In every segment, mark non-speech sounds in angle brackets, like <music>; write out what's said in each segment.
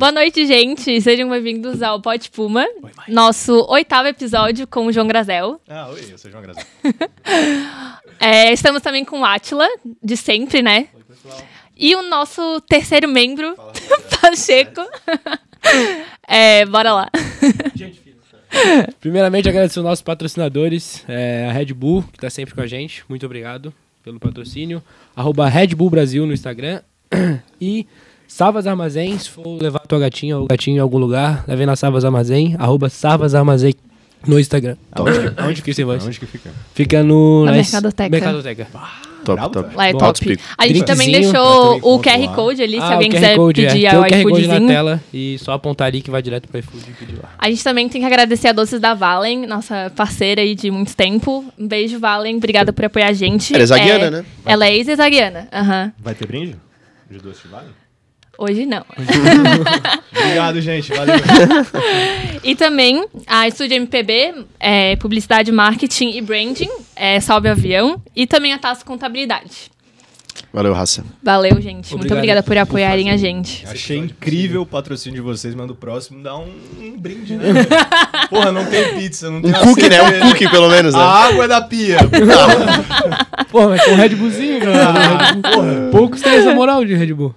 Boa noite, gente. Sejam bem-vindos ao Pod Puma, nosso oitavo episódio com o João Grazel. Ah, oi, eu sou o João Grazel. <laughs> É, estamos também com o Atila, de sempre, né? Oi, pessoal. E o nosso terceiro membro, <laughs> Pacheco. <laughs> É, bora lá. Primeiramente, agradecer aos nossos patrocinadores, é, a Red Bull, que está sempre com a gente. Muito obrigado pelo patrocínio. Arroba Red Bull Brasil no Instagram. <clears throat> E Savas Armazém, se for levar tua gatinha ou gatinho em algum lugar, leve na Savas Armazém, arroba Savas Armazém no Instagram. Aonde que, Aonde que você vai? Aonde que fica? Fica no... Na Mercadoteca. Mercadoteca. Top, top. Lá é Bom, top. A gente também deixou o QR. Code ali, se Ah, alguém o QR quiser Code, é. pedir Tem o o QR Code na iFoodzinho. tela e só apontar ali que vai direto pro iFood e pedir lá. A gente também tem que agradecer a Doces da Valen, nossa parceira aí de muito tempo. Um beijo, Valen. Obrigada por apoiar a gente. Ela é zagueana, né? Ela é ex-zaguiana. Aham. Vai ter brinde? De doce de vale? Hoje não. <laughs> Obrigado, gente. Valeu. E também a Estúdio MPB, é, Publicidade, Marketing e Branding, é, Salve Avião. E também a Taça Contabilidade. Valeu, raça. Valeu, gente. Muito Obrigado obrigada por apoiarem a gente. Achei incrível o patrocínio de vocês, mas no próximo dá um, um brinde, né? <laughs> Porra, não tem pizza, não tem Um cookie, né? Um cookie, pelo menos, né? A água é da pia. <laughs> Pô, mas com o Red Bullzinho, cara. Poucos têm essa moral de Red Bull.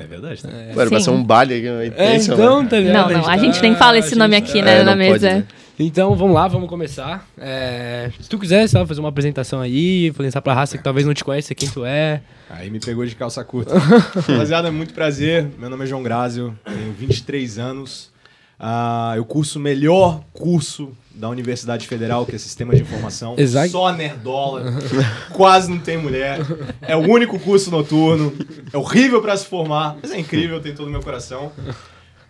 É verdade, né? Mano, vai ser um baile aí É, pensa, então, tá ligado? Não, não, a gente nem fala esse nome aqui, né, É, na não pode, mesa. né? Então, vamos lá, vamos começar. É, se tu quiser, só fazer uma apresentação aí, apresentar pra raça que talvez não te conheça quem tu é. Aí me pegou de calça curta. <laughs> Rapaziada, muito prazer. Meu nome é João Grazio, tenho 23 anos. Ah, eu curso o melhor curso da Universidade Federal, que é Sistema de Informação. Exato. Só nerdola. Quase não tem mulher. É o único curso noturno. É horrível pra se formar, mas é incrível, tem todo o meu coração.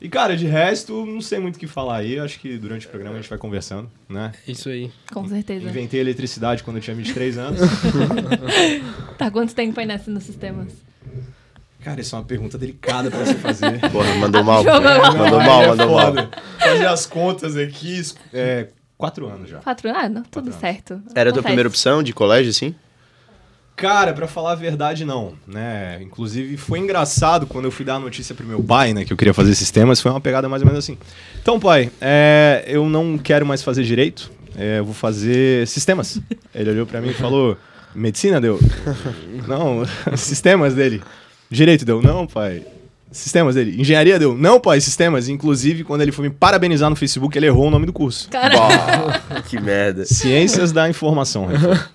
E, cara, de resto, não sei muito o que falar aí. Acho que durante o programa a gente vai conversando, né? Isso aí. Com certeza. Inventei eletricidade quando eu tinha 23 anos. <laughs> Tá quanto tempo aí nessa nos sistemas? Cara, isso é uma pergunta delicada pra se fazer. <laughs> Porra, mandou mal. <laughs> Jogou cara. mal. Mandou mal, mandou mal. Fazer as contas aqui, é, quatro anos já. Quatro anos? Tudo anos. certo. Era a tua primeira opção de colégio, assim? Cara, pra falar a verdade, não, né? Inclusive, foi engraçado quando eu fui dar a notícia pro meu pai, né? Que eu queria fazer sistemas, foi uma pegada mais ou menos assim. Então, pai, é, eu não quero mais fazer direito, é, eu vou fazer sistemas. Ele olhou pra mim e falou, medicina, deu? <laughs> Não, sistemas dele. Direito, deu? Não, pai. Sistemas dele. Engenharia deu? Não, pai, sistemas. Inclusive, quando ele foi me parabenizar no Facebook, ele errou o nome do curso. Cara, Bah, <laughs> que merda. Ciências da Informação. Rafa.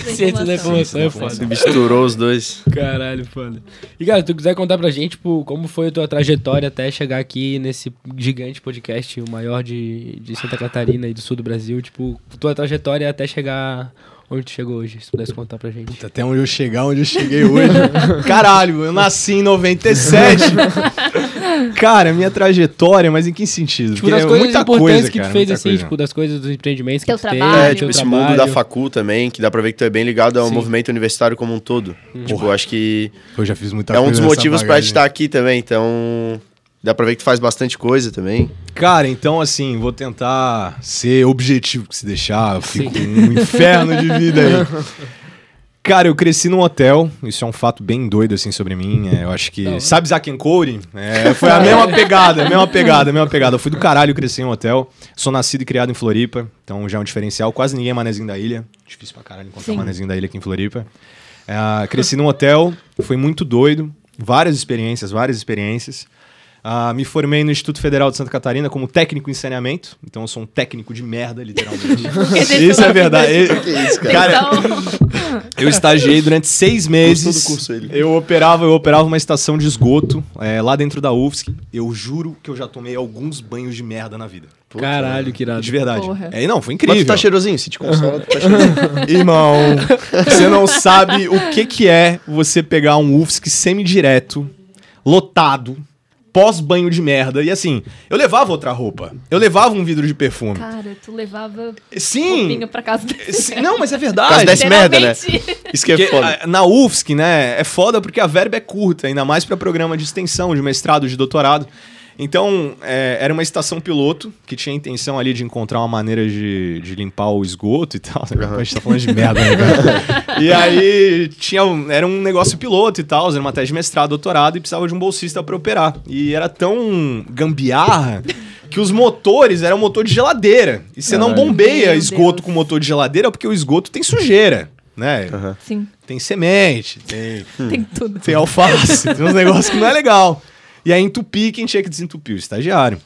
Ciência da informação é foda. Você misturou os dois. Caralho, foda. E, cara, se tu quiser contar pra gente, tipo, como foi a tua trajetória até chegar aqui nesse gigante podcast, o maior de, de Santa Catarina e do sul do Brasil, tipo, tua trajetória até chegar onde tu chegou hoje, se pudesse contar pra gente. Até onde eu chegar, onde eu cheguei hoje. <laughs> Caralho, eu nasci em 97. <laughs> cara, minha trajetória, mas em que sentido? Tipo, Porque das é coisas muita importantes coisa, que tu cara, fez, assim, coisa. tipo, das coisas dos empreendimentos Teu que tu fez, trabalho. É, teu tipo, esse trabalho. mundo da facu também, que dá pra ver que tu é bem ligado ao Sim. movimento universitário como um todo. Tipo, acho que Eu já fiz muita é um dos motivos pra te bagagem. estar aqui também, então... Dá pra ver que tu faz bastante coisa também. Cara, então assim, vou tentar ser objetivo que se deixar, eu fico um inferno de <laughs> vida aí. Cara, eu cresci num hotel, isso é um fato bem doido assim sobre mim. é, eu acho que. Sabe Zack and Cody? É, foi a mesma pegada, a mesma pegada, a mesma pegada. Eu fui do caralho crescer em um hotel. Sou nascido e criado em Floripa, então já é um diferencial. Quase ninguém é manezinho da ilha. Difícil pra caralho encontrar Sim. manezinho da ilha aqui em Floripa. É, cresci num hotel, foi muito doido. Várias experiências, várias experiências. Ah, me formei no Instituto Federal de Santa Catarina como técnico em saneamento. Então eu sou um técnico de merda, literalmente. <laughs> isso é verdade. Que isso, cara? Cara, <laughs> eu estagiei durante seis meses. Curso, ele? Eu operava, eu operava uma estação de esgoto é, lá dentro da UFSC. Eu juro que eu já tomei alguns banhos de merda na vida. Caralho, que irado. De verdade. Porra. É, não, foi Mas incrível. tu tá cheirosinho, se te consola, tu tá cheirosinho. <laughs> Irmão, você não sabe o que, que é você pegar um UFSC semi-direto, lotado, pós-banho de merda. E assim, eu levava outra roupa. Eu levava um vidro de perfume. Cara, tu levava Sim. roupinha pra casa Sim, Não, mas é verdade. causa desse merda, né? Isso que é Porque, foda. na UFSC, né, é foda porque a verba é curta, ainda mais pra programa de extensão, de mestrado, de doutorado. Então, é, era uma estação piloto que tinha a intenção ali de encontrar uma maneira de, de limpar o esgoto e tal. A gente tá falando de merda, né, cara? <laughs> E aí, tinha, um- era um negócio piloto e tal, era uma tese de mestrado, doutorado, e precisava de um bolsista pra operar. E era tão gambiarra que os motores eram motor de geladeira. E você não bombeia Meu esgoto Deus. com motor de geladeira porque o esgoto tem sujeira, né? Sim, Tem semente, tem tem tudo. tem alface, tem uns negócios que não é legal. E aí entupir, quem tinha que desentupir? O estagiário.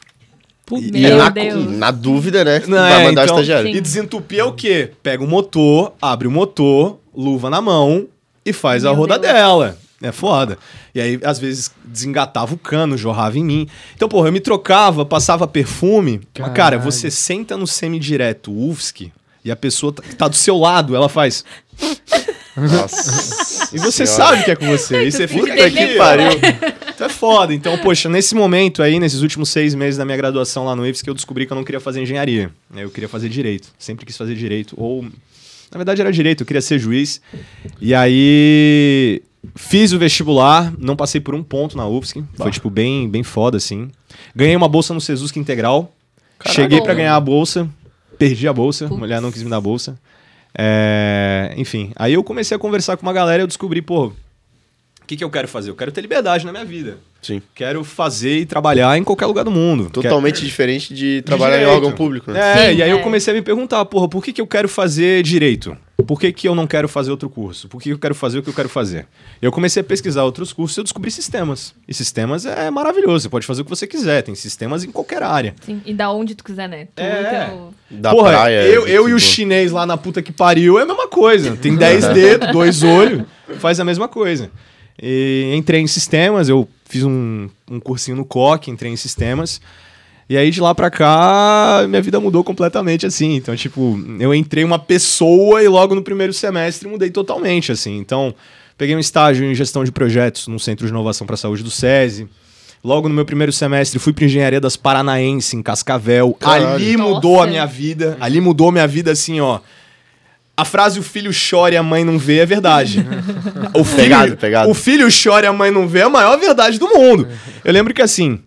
E- Meu na, Deus. na dúvida, né? Não, vai é, mandar então- o estagiário. Sim. E desentupir é o quê? Pega o motor, abre o motor, luva na mão e faz a Meu roda Deus. dela. É foda. E aí, às vezes, desengatava o cano, jorrava em mim. Então, porra, eu me trocava, passava perfume. Mas, cara, você senta no semidireto UFSC e a pessoa tá, tá do seu lado, ela faz. Nossa. E você Senhora. sabe que é com você. E você fica Puta aqui, que pariu. Então é foda. Então, poxa, nesse momento aí, nesses últimos seis meses da minha graduação lá no IFSC, que eu descobri que eu não queria fazer engenharia. né? Eu queria fazer direito. Sempre quis fazer direito. Ou, na verdade, era direito. Eu queria ser juiz. E aí, fiz o vestibular. Não passei por um ponto na UFSC. Foi, tipo, bem, bem foda, assim. Ganhei uma bolsa no Sesusc Integral. Cheguei pra ganhar a bolsa. Perdi a bolsa. A Putz. mulher não quis me dar a bolsa. É, enfim, aí eu comecei a conversar com uma galera e eu descobri, pô, o que, que eu quero fazer? Eu quero ter liberdade na minha vida. Sim. Quero fazer e trabalhar em qualquer lugar do mundo. Totalmente diferente de trabalhar em direito. órgão público, né? É, Sim, e aí eu é. comecei a me perguntar, porra, por que, que eu quero fazer direito? Por que, que eu não quero fazer outro curso? Por que, eu quero fazer o que eu quero fazer? Eu comecei a pesquisar outros cursos e eu descobri sistemas. E sistemas é maravilhoso, você pode fazer o que você quiser, tem sistemas em qualquer área. Sim, e da onde tu quiser, né? Tu, É. teu- Da Porra, praia. eu, eu e o chinês lá na puta que pariu é a mesma coisa. Tem <laughs> 10 dedos, dois olhos, faz a mesma coisa. E entrei em sistemas, eu fiz um, um cursinho no COC, entrei em sistemas. E aí de lá pra cá, minha vida mudou completamente assim. Então, tipo, eu entrei uma pessoa e logo no primeiro semestre mudei totalmente assim. Então, peguei um estágio em gestão de projetos no Centro de Inovação para a Saúde do SESI. Logo no meu primeiro semestre, fui para Engenharia das Paranaense, em Cascavel. Caralho. Ali Nossa. mudou a minha vida. Ali mudou minha vida assim, ó. A frase o filho chora e a mãe não vê é verdade. <laughs> O filho, Pegado, pegado. O filho chora e a mãe não vê é a maior verdade do mundo. Eu lembro que assim,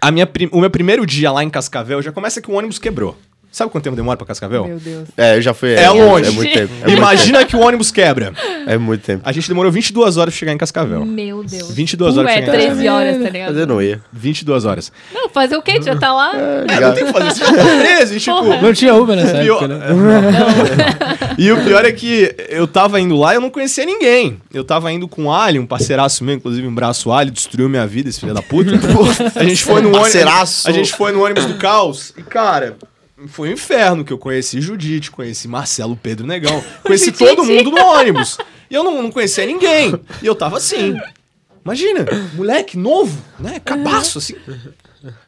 a minha, o meu primeiro dia lá em Cascavel já começa que o ônibus quebrou. Sabe quanto tempo demora pra Cascavel? Meu Deus. É, eu já fui. É longe. É muito tempo. É muito Imagina que o ônibus quebra. tempo. É muito tempo. A gente demorou 22 horas pra chegar em Cascavel. Meu Deus. 22 horas Ué, pra chegar em 13 horas, tá ligado? Mas eu não ia. 22 horas. Não, fazer o quê? Já tá lá? É, não tem o que fazer. Você já tá preso, e, tipo... Não tinha Uber nessa <laughs> pior- época, né? <laughs> E o pior é que eu tava indo lá e eu não conhecia ninguém. Eu tava indo com o Ali, um parceiraço meu, inclusive um braço Ali, destruiu minha vida, esse filho da puta. <laughs> a gente foi no ônibus. Parceiraço. A gente foi no ônibus do caos. E, cara, foi um inferno que eu conheci Judite, conheci Marcelo Pedro Negão, <laughs> conheci todo mundo no ônibus. E eu não, não conhecia ninguém. E eu tava assim. Imagina, moleque novo, né? Cabaço, assim.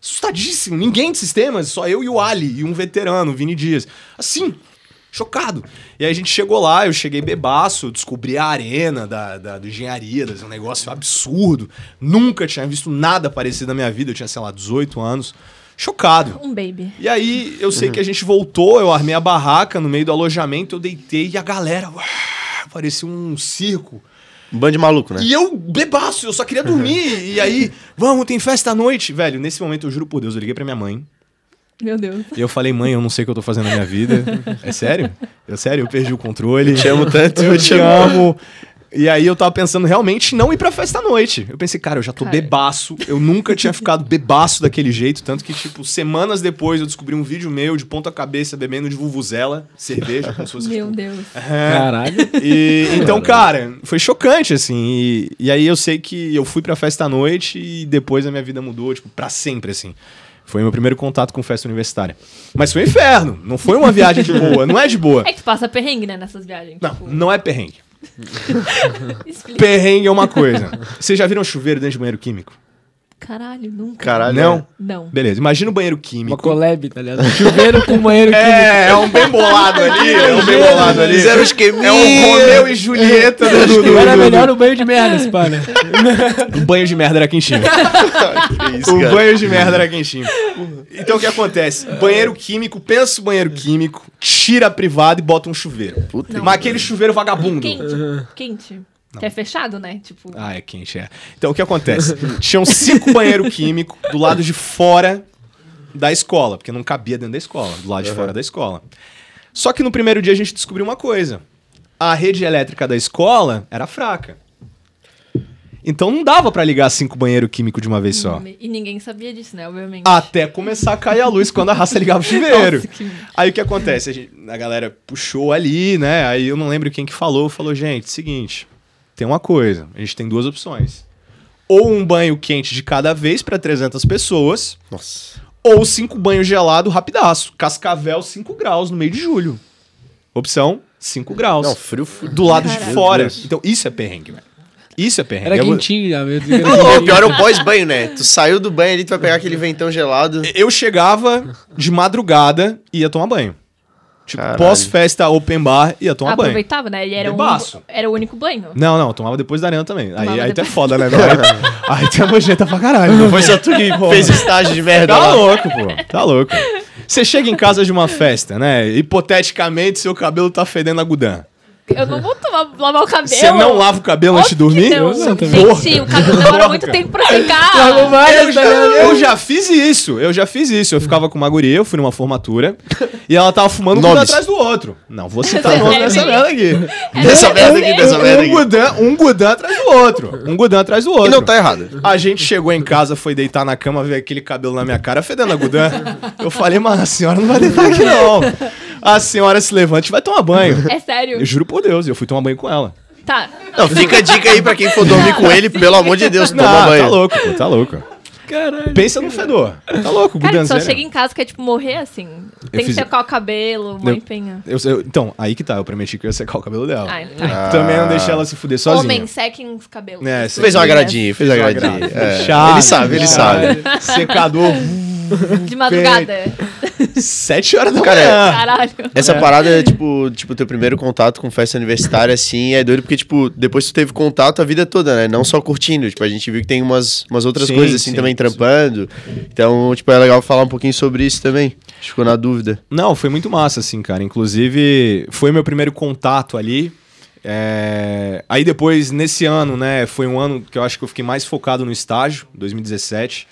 Assustadíssimo. Ninguém de sistemas, só eu e o Ali, e um veterano, o Vini Dias. Assim, chocado. E aí a gente chegou lá, eu cheguei bebaço, descobri a arena da, da, do engenharia, das- um negócio absurdo. Nunca tinha visto nada parecido na minha vida, eu tinha, sei lá, 18 anos. Chocado. Um baby. E aí eu sei que a gente voltou, eu armei a barraca no meio do alojamento, eu deitei e a galera. uá, parecia um circo. Um bando de maluco, né? E eu, bebaço, eu só queria dormir. e aí, vamos, tem festa à noite. Velho, nesse momento, eu juro por Deus, eu liguei pra minha mãe. Meu Deus. E eu falei, mãe, eu não sei o que eu tô fazendo na minha vida. <laughs> É sério? Eu sério, eu perdi o controle. Te amo tanto, eu te amo. E aí eu tava pensando realmente não ir pra festa à noite. Eu pensei, cara, eu já tô Cara. bebaço. <laughs> Eu nunca tinha ficado bebaço daquele jeito. Tanto que, tipo, semanas depois eu descobri um vídeo meu de ponta cabeça bebendo de vuvuzela, cerveja, como se fosse. Meu tipo, Deus. Caralho. e, então, cara, foi chocante, assim. E, e aí eu sei que eu fui pra festa à noite e depois a minha vida mudou, tipo, pra sempre, assim. Foi meu primeiro contato com festa universitária. Mas foi um inferno. Não foi uma viagem de boa. Não é de boa. É que tu passa perrengue, né, nessas viagens. Não, tipo, não é perrengue. Perrengue é uma coisa. Vocês já viram chuveiro dentro de banheiro químico? Caralho, nunca. Caralho. Não? Não. Beleza, imagina o banheiro Uma químico. collab, tá ligado? <laughs> Chuveiro com banheiro químico. É, é um bem bolado ali, é um bem bolado ali. Fizeram um esqueminha. É um Romeu e Julieta do, do, do, Era do- melhor o banho de merda, né? O banho de merda era quentinho. <laughs> Que isso, o cara. banho de merda era quentinho. Então o que acontece? Banheiro químico, pensa o banheiro químico, tira a privada e bota um chuveiro. Puta Mas aquele chuveiro vagabundo. Quente. Quente. Que é fechado, né? Tipo, Ah, é quente, é. Então o que acontece? <laughs> Tinham cinco banheiros químicos do lado de fora da escola, porque não cabia dentro da escola, do lado de fora da escola. Só que no primeiro dia a gente descobriu uma coisa: a rede elétrica da escola era fraca. Então não dava pra ligar cinco banheiros químicos de uma vez só. e ninguém sabia disso, né? Obviamente. Até começar a cair a luz quando a raça ligava o <laughs> chuveiro. Que- Aí o que acontece? A, gente- a galera puxou ali, né? Aí eu não lembro quem que falou, falou, gente, seguinte, tem uma coisa, a gente tem duas opções. Ou um banho quente de cada vez pra 300 pessoas, Nossa. ou cinco banhos gelados rapidaço. Cascavel 5 graus no meio de julho. Opção 5 graus. Não, frio, frio. do lado de fora. Então isso é perrengue, velho. Isso é perrengue. Era Eu- quentinho já, meu Deus. Não, o pior é o pós-banho, né? Tu saiu do banho ali, tu vai pegar aquele ventão gelado. Eu chegava de madrugada e ia tomar banho. Tipo, pós-festa open bar, ia tomar banho. Aproveitava, né? E era, um, era o único banho. Não, não, tomava depois da arena também. Aí, Tomava aí tu é depois. foda, né? Aí, <laughs> aí tu é nojenta pra caralho. Não foi só tu que fez estágio de merda Tá lá. louco, pô. Tá louco. Você chega em casa de uma festa, né? Hipoteticamente, seu cabelo tá fedendo a gudan. Eu não vou tomar, lavar o cabelo. Você não lava o cabelo antes de dormir? Não. Eu não, Gente, o cabelo demora muito tempo pra secar. Eu já, eu já fiz isso, eu já fiz isso. Eu ficava com uma guria, eu fui numa formatura, e ela tava fumando um atrás do outro. Não, vou citar Você nome dessa merda aqui. Dessa merda aqui, dessa merda Um aqui. gudan, um gudan atrás do outro. Um gudan atrás do outro. E não tá errado. A gente chegou em casa, foi deitar na cama, ver aquele cabelo na minha cara fedendo a gudan. Eu falei, mas a senhora não vai deitar aqui não. A senhora se levante e vai tomar banho. É sério. Eu juro por Deus, eu fui tomar banho com ela. Tá. Não, fica a dica aí pra quem for dormir com ele, pelo amor de Deus, Não, toma banho. tá louco, pô, tá louco. Caralho. Pensa no fedor. Tá louco, Cara, só chega em casa que é tipo morrer assim. Tem fiz- que secar o cabelo, mó Eu- empenha. Eu- eu- então, aí que tá, eu prometi que eu ia secar o cabelo dela. Ah, tá. Também não deixei ela se fuder sozinha. Homem, sequem os cabelos. É, Fez um aí, agradinho, fez um uma agradinho. graça. É, ele sabe, ele sabe. Secador? De madrugada. Sete horas da Cara, manhã. Caralho. Essa parada é, tipo, tipo, teu primeiro contato com festa universitária, assim, é doido porque, tipo, depois tu teve contato a vida toda, né? Não só curtindo. Tipo, a gente viu que tem umas, umas outras Sim, coisas, assim, sim, também sim. trampando. Então, tipo, é legal falar um pouquinho sobre isso também. A gente Ficou na dúvida. Não, foi muito massa, assim, cara. Inclusive, foi meu primeiro contato ali. É, Aí depois, nesse ano, né, foi um ano que eu acho que eu fiquei mais focado no estágio, 2017.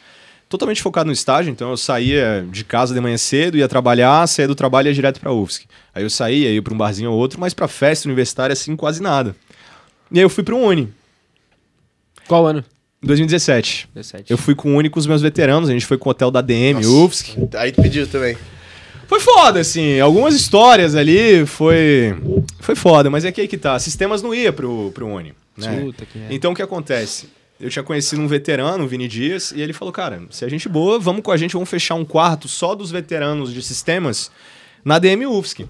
Totalmente focado no estágio, então eu saía de casa de manhã cedo, ia trabalhar, saía do trabalho e ia direto pra UFSC. Aí eu saía, ia pra um barzinho ou outro, mas pra festa universitária, assim, quase nada. E aí eu fui pro Uni, Qual ano? 2017. 17. Eu fui com o Uni com os meus veteranos, a gente foi com o hotel da DM, Nossa. UFSC. Aí tu pediu também. Foi foda, assim. Algumas histórias ali foi. Foi foda, mas é que aí que tá. Sistemas não ia pro, pro Uni. Né? Puta que merda. Então o que acontece? Eu tinha conhecido um veterano, o Vini Dias, e ele falou: cara, se a gente boa, vamos com a gente, vamos fechar um quarto só dos veteranos de sistemas na DM UFSC.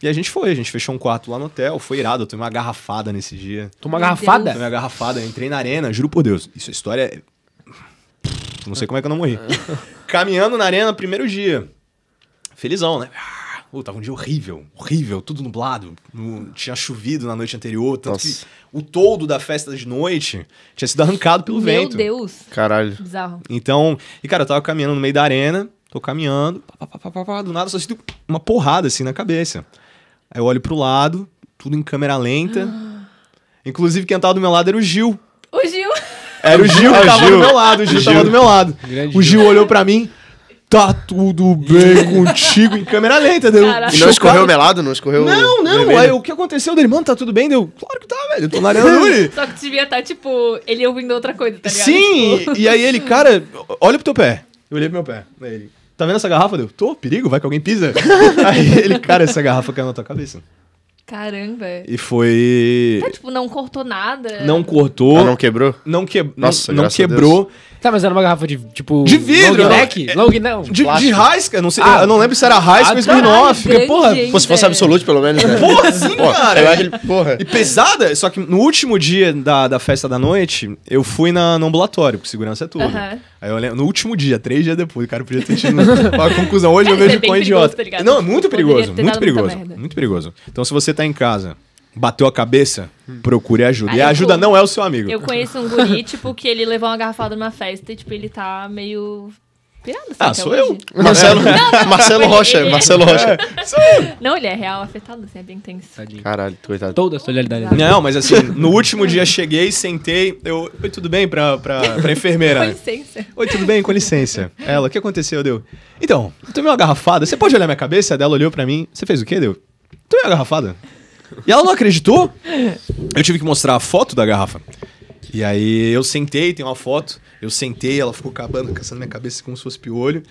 E a gente foi, a gente fechou um quarto lá no hotel, foi irado, eu tomei uma garrafada nesse dia. Toma uma garrafada? Tomei uma garrafada, eu entrei na arena, juro por Deus. Isso, a história é. Não sei como é que eu não morri. <laughs> Caminhando na arena, primeiro dia. Felizão, né? Pô, tava um dia horrível, horrível, tudo nublado. No- tinha chovido na noite anterior, tanto Nossa. que o toldo da festa de noite tinha sido arrancado pelo Meu vento. Deus. Caralho. Bizarro. Então, e cara, eu tava caminhando no meio da arena, tô caminhando, pá, pá, pá, pá, pá, do nada só sinto uma porrada assim na cabeça. Aí eu olho pro lado, tudo em câmera lenta. <gasps> Inclusive, quem tava do meu lado era o Gil. O Gil. Era o Gil <laughs> Ah, que tava Gil. do meu lado, o Gil, O tava Gil. do meu lado. Grande o Gil olhou pra mim, tá tudo bem <laughs> contigo em câmera lenta. Deu. E não escorreu melado? Não escorreu Não, não. vermelho? Aí o que aconteceu dele? Mano, tá tudo bem? Deu, claro que tá, velho. Eu tô na arena. Só que devia estar, tipo, ele ouvindo outra coisa, tá ligado? Sim, Tipo, e aí ele, cara, olha pro teu pé. Eu olhei pro meu pé. Aí ele, tá vendo essa garrafa? Deu, tô, perigo, vai que alguém pisa. <laughs> aí ele, cara, essa garrafa caiu na tua cabeça. Caramba. E foi. Tá, tipo, não cortou nada. Não cortou. Ah, não quebrou? Não, que... Nossa, não, quebrou. Tá, mas era uma garrafa de, tipo... De vidro, Long não. neck? É- Long não. De, de. Raisca, não sei. Ah. eu não lembro se era Raisca Ah, ou Smirnoff. Caralho, porra, Pô, se fosse absoluto, pelo menos, né? Porra, sim, Pô, cara. eu acho porra. E pesada, só que no último dia da, da festa da noite, eu fui na, no ambulatório, porque segurança é tudo. Aham. Aí eu lembro, no último dia, três dias depois, cara, eu podia ter tido <laughs> uma conclusão. Hoje eu vejo bem quão idiota. tá? Não, é muito perigoso, muito perigoso. Muito perigoso. Então, se você tá em casa, bateu a cabeça, procure ajuda. Ah, e a ajuda não é o seu amigo. Eu conheço um guri, tipo, que ele levou uma garrafada numa festa e, tipo, ele tá meio Assim, Ah, sou hoje. Marcelo, Marcelo Rocha, ele- Marcelo Rocha. Não, ele é real afetado, assim, é bem tenso. Tadinho. Caralho, coitado. Toda a solidariedade. Exato. Não, mas assim, no último dia cheguei, sentei, eu. Oi, tudo bem? Pra, pra, pra Com enfermeira. licença. Oi, tudo bem? Com licença. Ela, o que aconteceu? Deu. Então, eu tomei uma garrafada. Você pode olhar minha cabeça? Dela olhou pra mim. Você fez o quê? Deu. Tomei uma garrafada. E ela não acreditou. Eu tive que mostrar a foto da garrafa. E aí eu sentei, tem uma foto. Eu sentei, ela ficou acabando, caçando minha cabeça como se fosse piolho.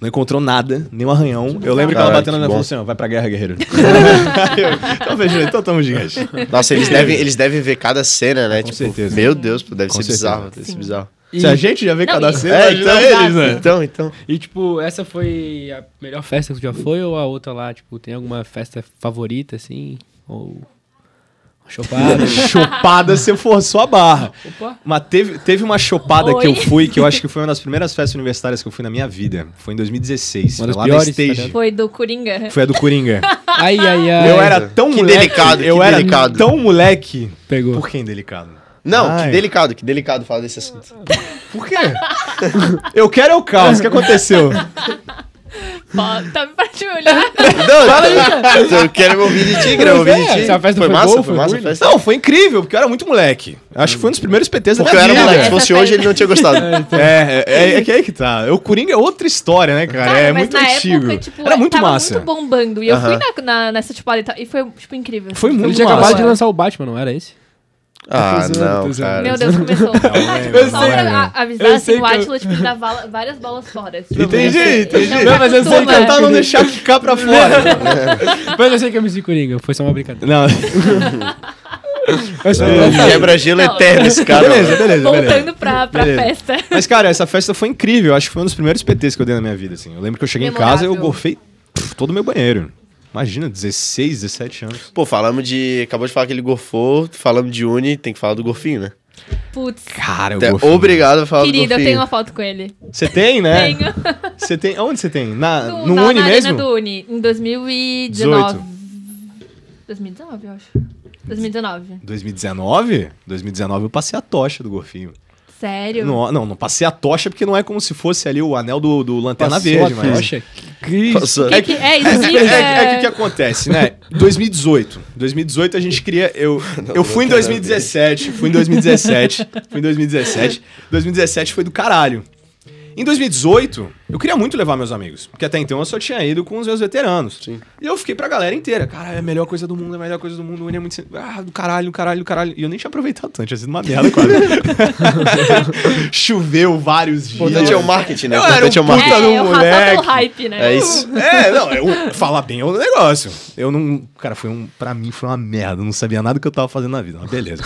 Não encontrou nada, nem um arranhão. Eu lembro que ela bateu na minha falou assim: ó, vai pra guerra, guerreiro. <laughs> <laughs> Então, veja, então tamo gigante. Nossa, eles devem, eles devem ver cada cena, né? Com tipo, certeza. Meu Deus, pô, deve Com ser certeza. bizarro. Deve ser bizarro. E, Se a gente já vê Não, cada e- cena, É, então, eles, né? Então, então. e, tipo, essa foi a melhor festa que tu já foi ou a outra lá? Tipo, tem alguma festa favorita, assim? Ou. Chopada? <laughs> Chopada você forçou a barra. Opa! Mas teve, teve uma chopada Oi. que eu fui, que eu acho que foi uma das primeiras festas universitárias que eu fui na minha vida. Foi em 2016. Uma foi lá piores, na Stage. Foi do Coringa. Foi a do Coringa. <laughs> Ai, ai, ai. eu era tão Que moleque. delicado, que eu era delicado. tão moleque. Pegou. Por que indelicado? Não, Ai. que delicado, que delicado falar desse assunto. Por quê? eu quero é o caos. O que aconteceu? <laughs> Tá pra te olhar. Não, Fala aí, cara. Eu quero me ouvir de ti, quero me ouvir de ti. Essa festa foi massa, boa, foi massa festa. Não, foi incrível, porque eu era muito moleque. Acho que foi um dos primeiros PTs da Porque eu minha era moleque. Se fosse hoje, ele não tinha gostado. <laughs> É, é, é que aí que tá. O Coringa é outra história, né, cara? Cara, é mas muito na antigo. época, tipo, era muito tava massa. muito bombando. E eu fui na, na- nessa tipo e, tal, e foi, tipo, incrível. Foi muito Ele tinha massa. acabado de lançar o Batman, não era esse? Ah, tô não, zoando. cara. Meu Deus, começou. Ah, tipo, Eu só sei, pra avisar, Eu assim, o que eu- tipo, dá várias bolas fora. Tipo, Entendi, ele- entendi. ele Não, mas eu sei eu Tentar não deixar ficar pra fora. <laughs> Mas eu sei que é MC Coringa, foi só uma brincadeira. não. <laughs> Quebra-gelo eterno esse cara. Beleza, beleza, beleza. Voltando pra, pra Beleza. festa. Mas, cara, essa festa foi incrível. Acho que foi um dos primeiros PTs que eu dei na minha vida, assim. Eu lembro que eu cheguei em casa e eu Memorável. pff, todo o meu banheiro. Imagina, 16, 17 anos. Pô, falamos de. Acabou de falar que ele gorfou, falamos de Uni, tem que falar do gorfinho, né? Putz. Cara, eu gorfei. obrigado a falar do Querida, eu tenho uma foto com ele. Você tem, né? Tenho. <laughs> Você tem. Onde você tem? Na, No, no na, Uni na mesmo? Arena do Uni, em 2019. 2019, eu acho. 2019. 2019? 2019 eu passei a tocha do gorfinho. Sério? Não, não, não passei a tocha porque não é como se fosse ali o anel do, do Lanterna Passou Verde, a mas. tocha? Que. Que que- é, isso É, é, é que o que acontece, né? <laughs> 2018. 2018 a gente queria. Eu, eu fui em 2017. Fui em 2017. Fui em 2017. 2017 foi do caralho. Em 2018, eu queria muito levar meus amigos. Porque até então eu só tinha ido com os meus veteranos. Sim. E eu fiquei pra galera inteira. Cara, é a melhor coisa do mundo, é a melhor coisa do mundo. O Uni é muito. Ah, do caralho, do caralho, do caralho. E eu nem tinha aproveitado tanto, tinha sido uma merda quase. <laughs> Choveu vários dias. O importante é o marketing, né? O Eu importante é o um marketing. É, raçar moleque. pelo hype, né? É isso. É, não, eu, falar bem é um negócio. Eu não. Cara, foi um. Pra mim foi uma merda. Eu não sabia nada do que eu tava fazendo na vida. Mas beleza.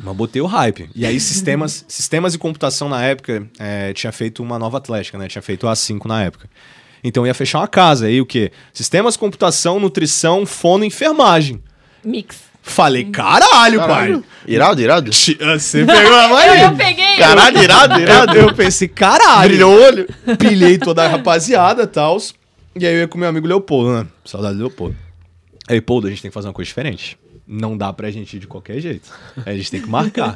Mas botei o hype. E aí, sistemas, <laughs> sistemas e computação na época é, tinha feito uma nova atlética, né? Tinha feito a A5 na época. Então ia fechar uma casa. Aí o quê? Sistemas, computação, nutrição, fono e enfermagem. Mix. Falei, caralho, Caralho. pai. Irado, irado? Ti- Você pegou a <laughs> Eu, mãe? eu peguei! Caralho, irado, irado. Eu pensei, caralho. Brilhou o olho. <laughs> pilhei toda a rapaziada e tal. E aí eu ia com meu amigo Leopoldo, né? Saudade do Leopoldo. Aí, Leopoldo, a gente tem que fazer uma coisa diferente. Não dá pra gente ir de qualquer jeito. A gente tem que marcar.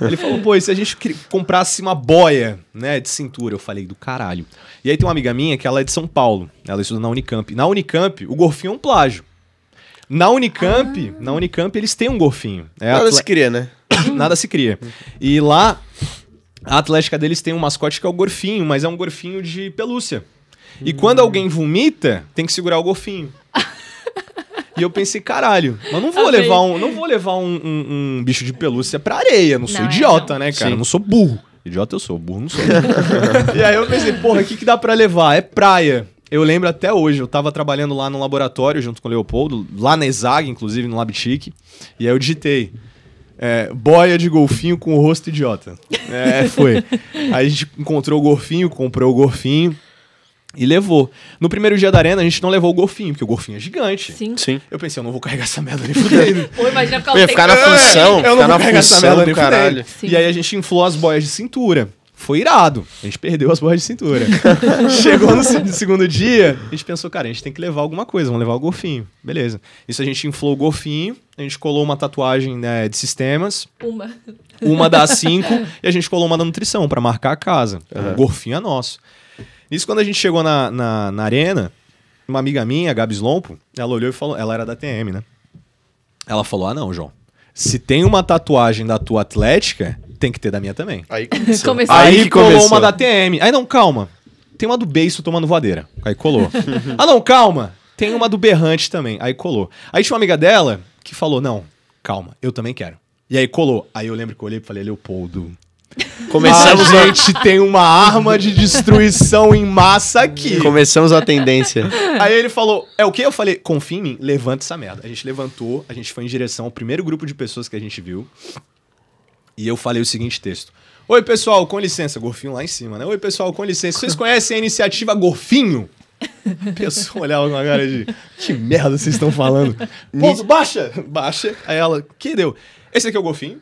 Ele falou, pô, e se a gente comprasse uma boia, né, de cintura? Eu falei, do caralho. E aí tem uma amiga minha que ela é de São Paulo. Ela estuda na Unicamp. Na Unicamp, o gorfinho é um plágio. Na Unicamp, na Unicamp eles têm um gorfinho. É Nada atle- se cria, né? <coughs> nada se cria. E lá, a Atlética deles tem um mascote que é o gorfinho, mas é um gorfinho de pelúcia. E quando alguém vomita, tem que segurar o gorfinho. E eu pensei, caralho, mas não vou Amei. levar um, não vou levar um, um- um bicho de pelúcia pra areia. Não sou Não, é, idiota, não. né, cara? Sim. Não sou burro. Idiota eu sou, burro não sou. <laughs> e aí eu pensei, porra, o que, que dá pra levar? É praia. Eu lembro até hoje, eu tava trabalhando lá no laboratório junto com o Leopoldo, lá na Exag, inclusive, no Labtic. E aí eu digitei. é, boia de golfinho com o rosto idiota. É, foi. Aí a gente encontrou o golfinho, comprou o golfinho e levou. No primeiro dia da arena, a gente não levou o golfinho, porque o golfinho é gigante. Sim. Sim. Eu pensei, eu não vou carregar essa merda nem fudendo. <laughs> Pô, imagina ficar Eu ia ficar na função, eu ficar não na vou carregar essa função merda nem caralho. E aí a gente inflou as boias de cintura. Foi irado. A gente perdeu as borras de cintura. <laughs> Chegou no, se- no segundo dia, a gente pensou, cara, a gente tem que levar alguma coisa, vamos levar o golfinho. Beleza. Isso a gente inflou o golfinho, a gente colou uma tatuagem né, de sistemas, Uma. uma das cinco, e a gente colou uma da nutrição pra marcar a casa. O golfinho é nosso. Isso quando a gente chegou na, na, na arena, uma amiga minha, a Gabi Slompo, ela olhou e falou, ela era da TM, né? Ela falou: Ah, não, João. Se tem uma tatuagem da tua atlética, tem que ter da minha também. Aí <laughs> começou. Começou. Aí, Aí colou começou. uma da TM. Aí não, calma. Tem uma do beiço tomando voadeira. Aí colou. <laughs> ah, não, calma. Tem uma do berrante também. Aí colou. Aí tinha uma amiga dela que falou: Não, calma, eu também quero. E aí colou. Aí eu lembro que eu olhei e falei: Leopoldo. Começamos, a gente tem uma arma de destruição em massa aqui. começamos a tendência. Aí ele falou: É o que? Eu falei: Confia em mim, levanta essa merda. A gente levantou, a gente foi em direção ao primeiro grupo de pessoas que a gente viu. E eu falei o seguinte texto. Oi, pessoal, com licença. Gorfinho lá em cima, né? Oi, pessoal, com licença. Vocês conhecem a iniciativa Gorfinho? A <laughs> pessoa olhava com a cara de que merda vocês estão falando. Pouso, baixa! Baixa. Aí ela, que deu? Esse aqui é o Golfinho.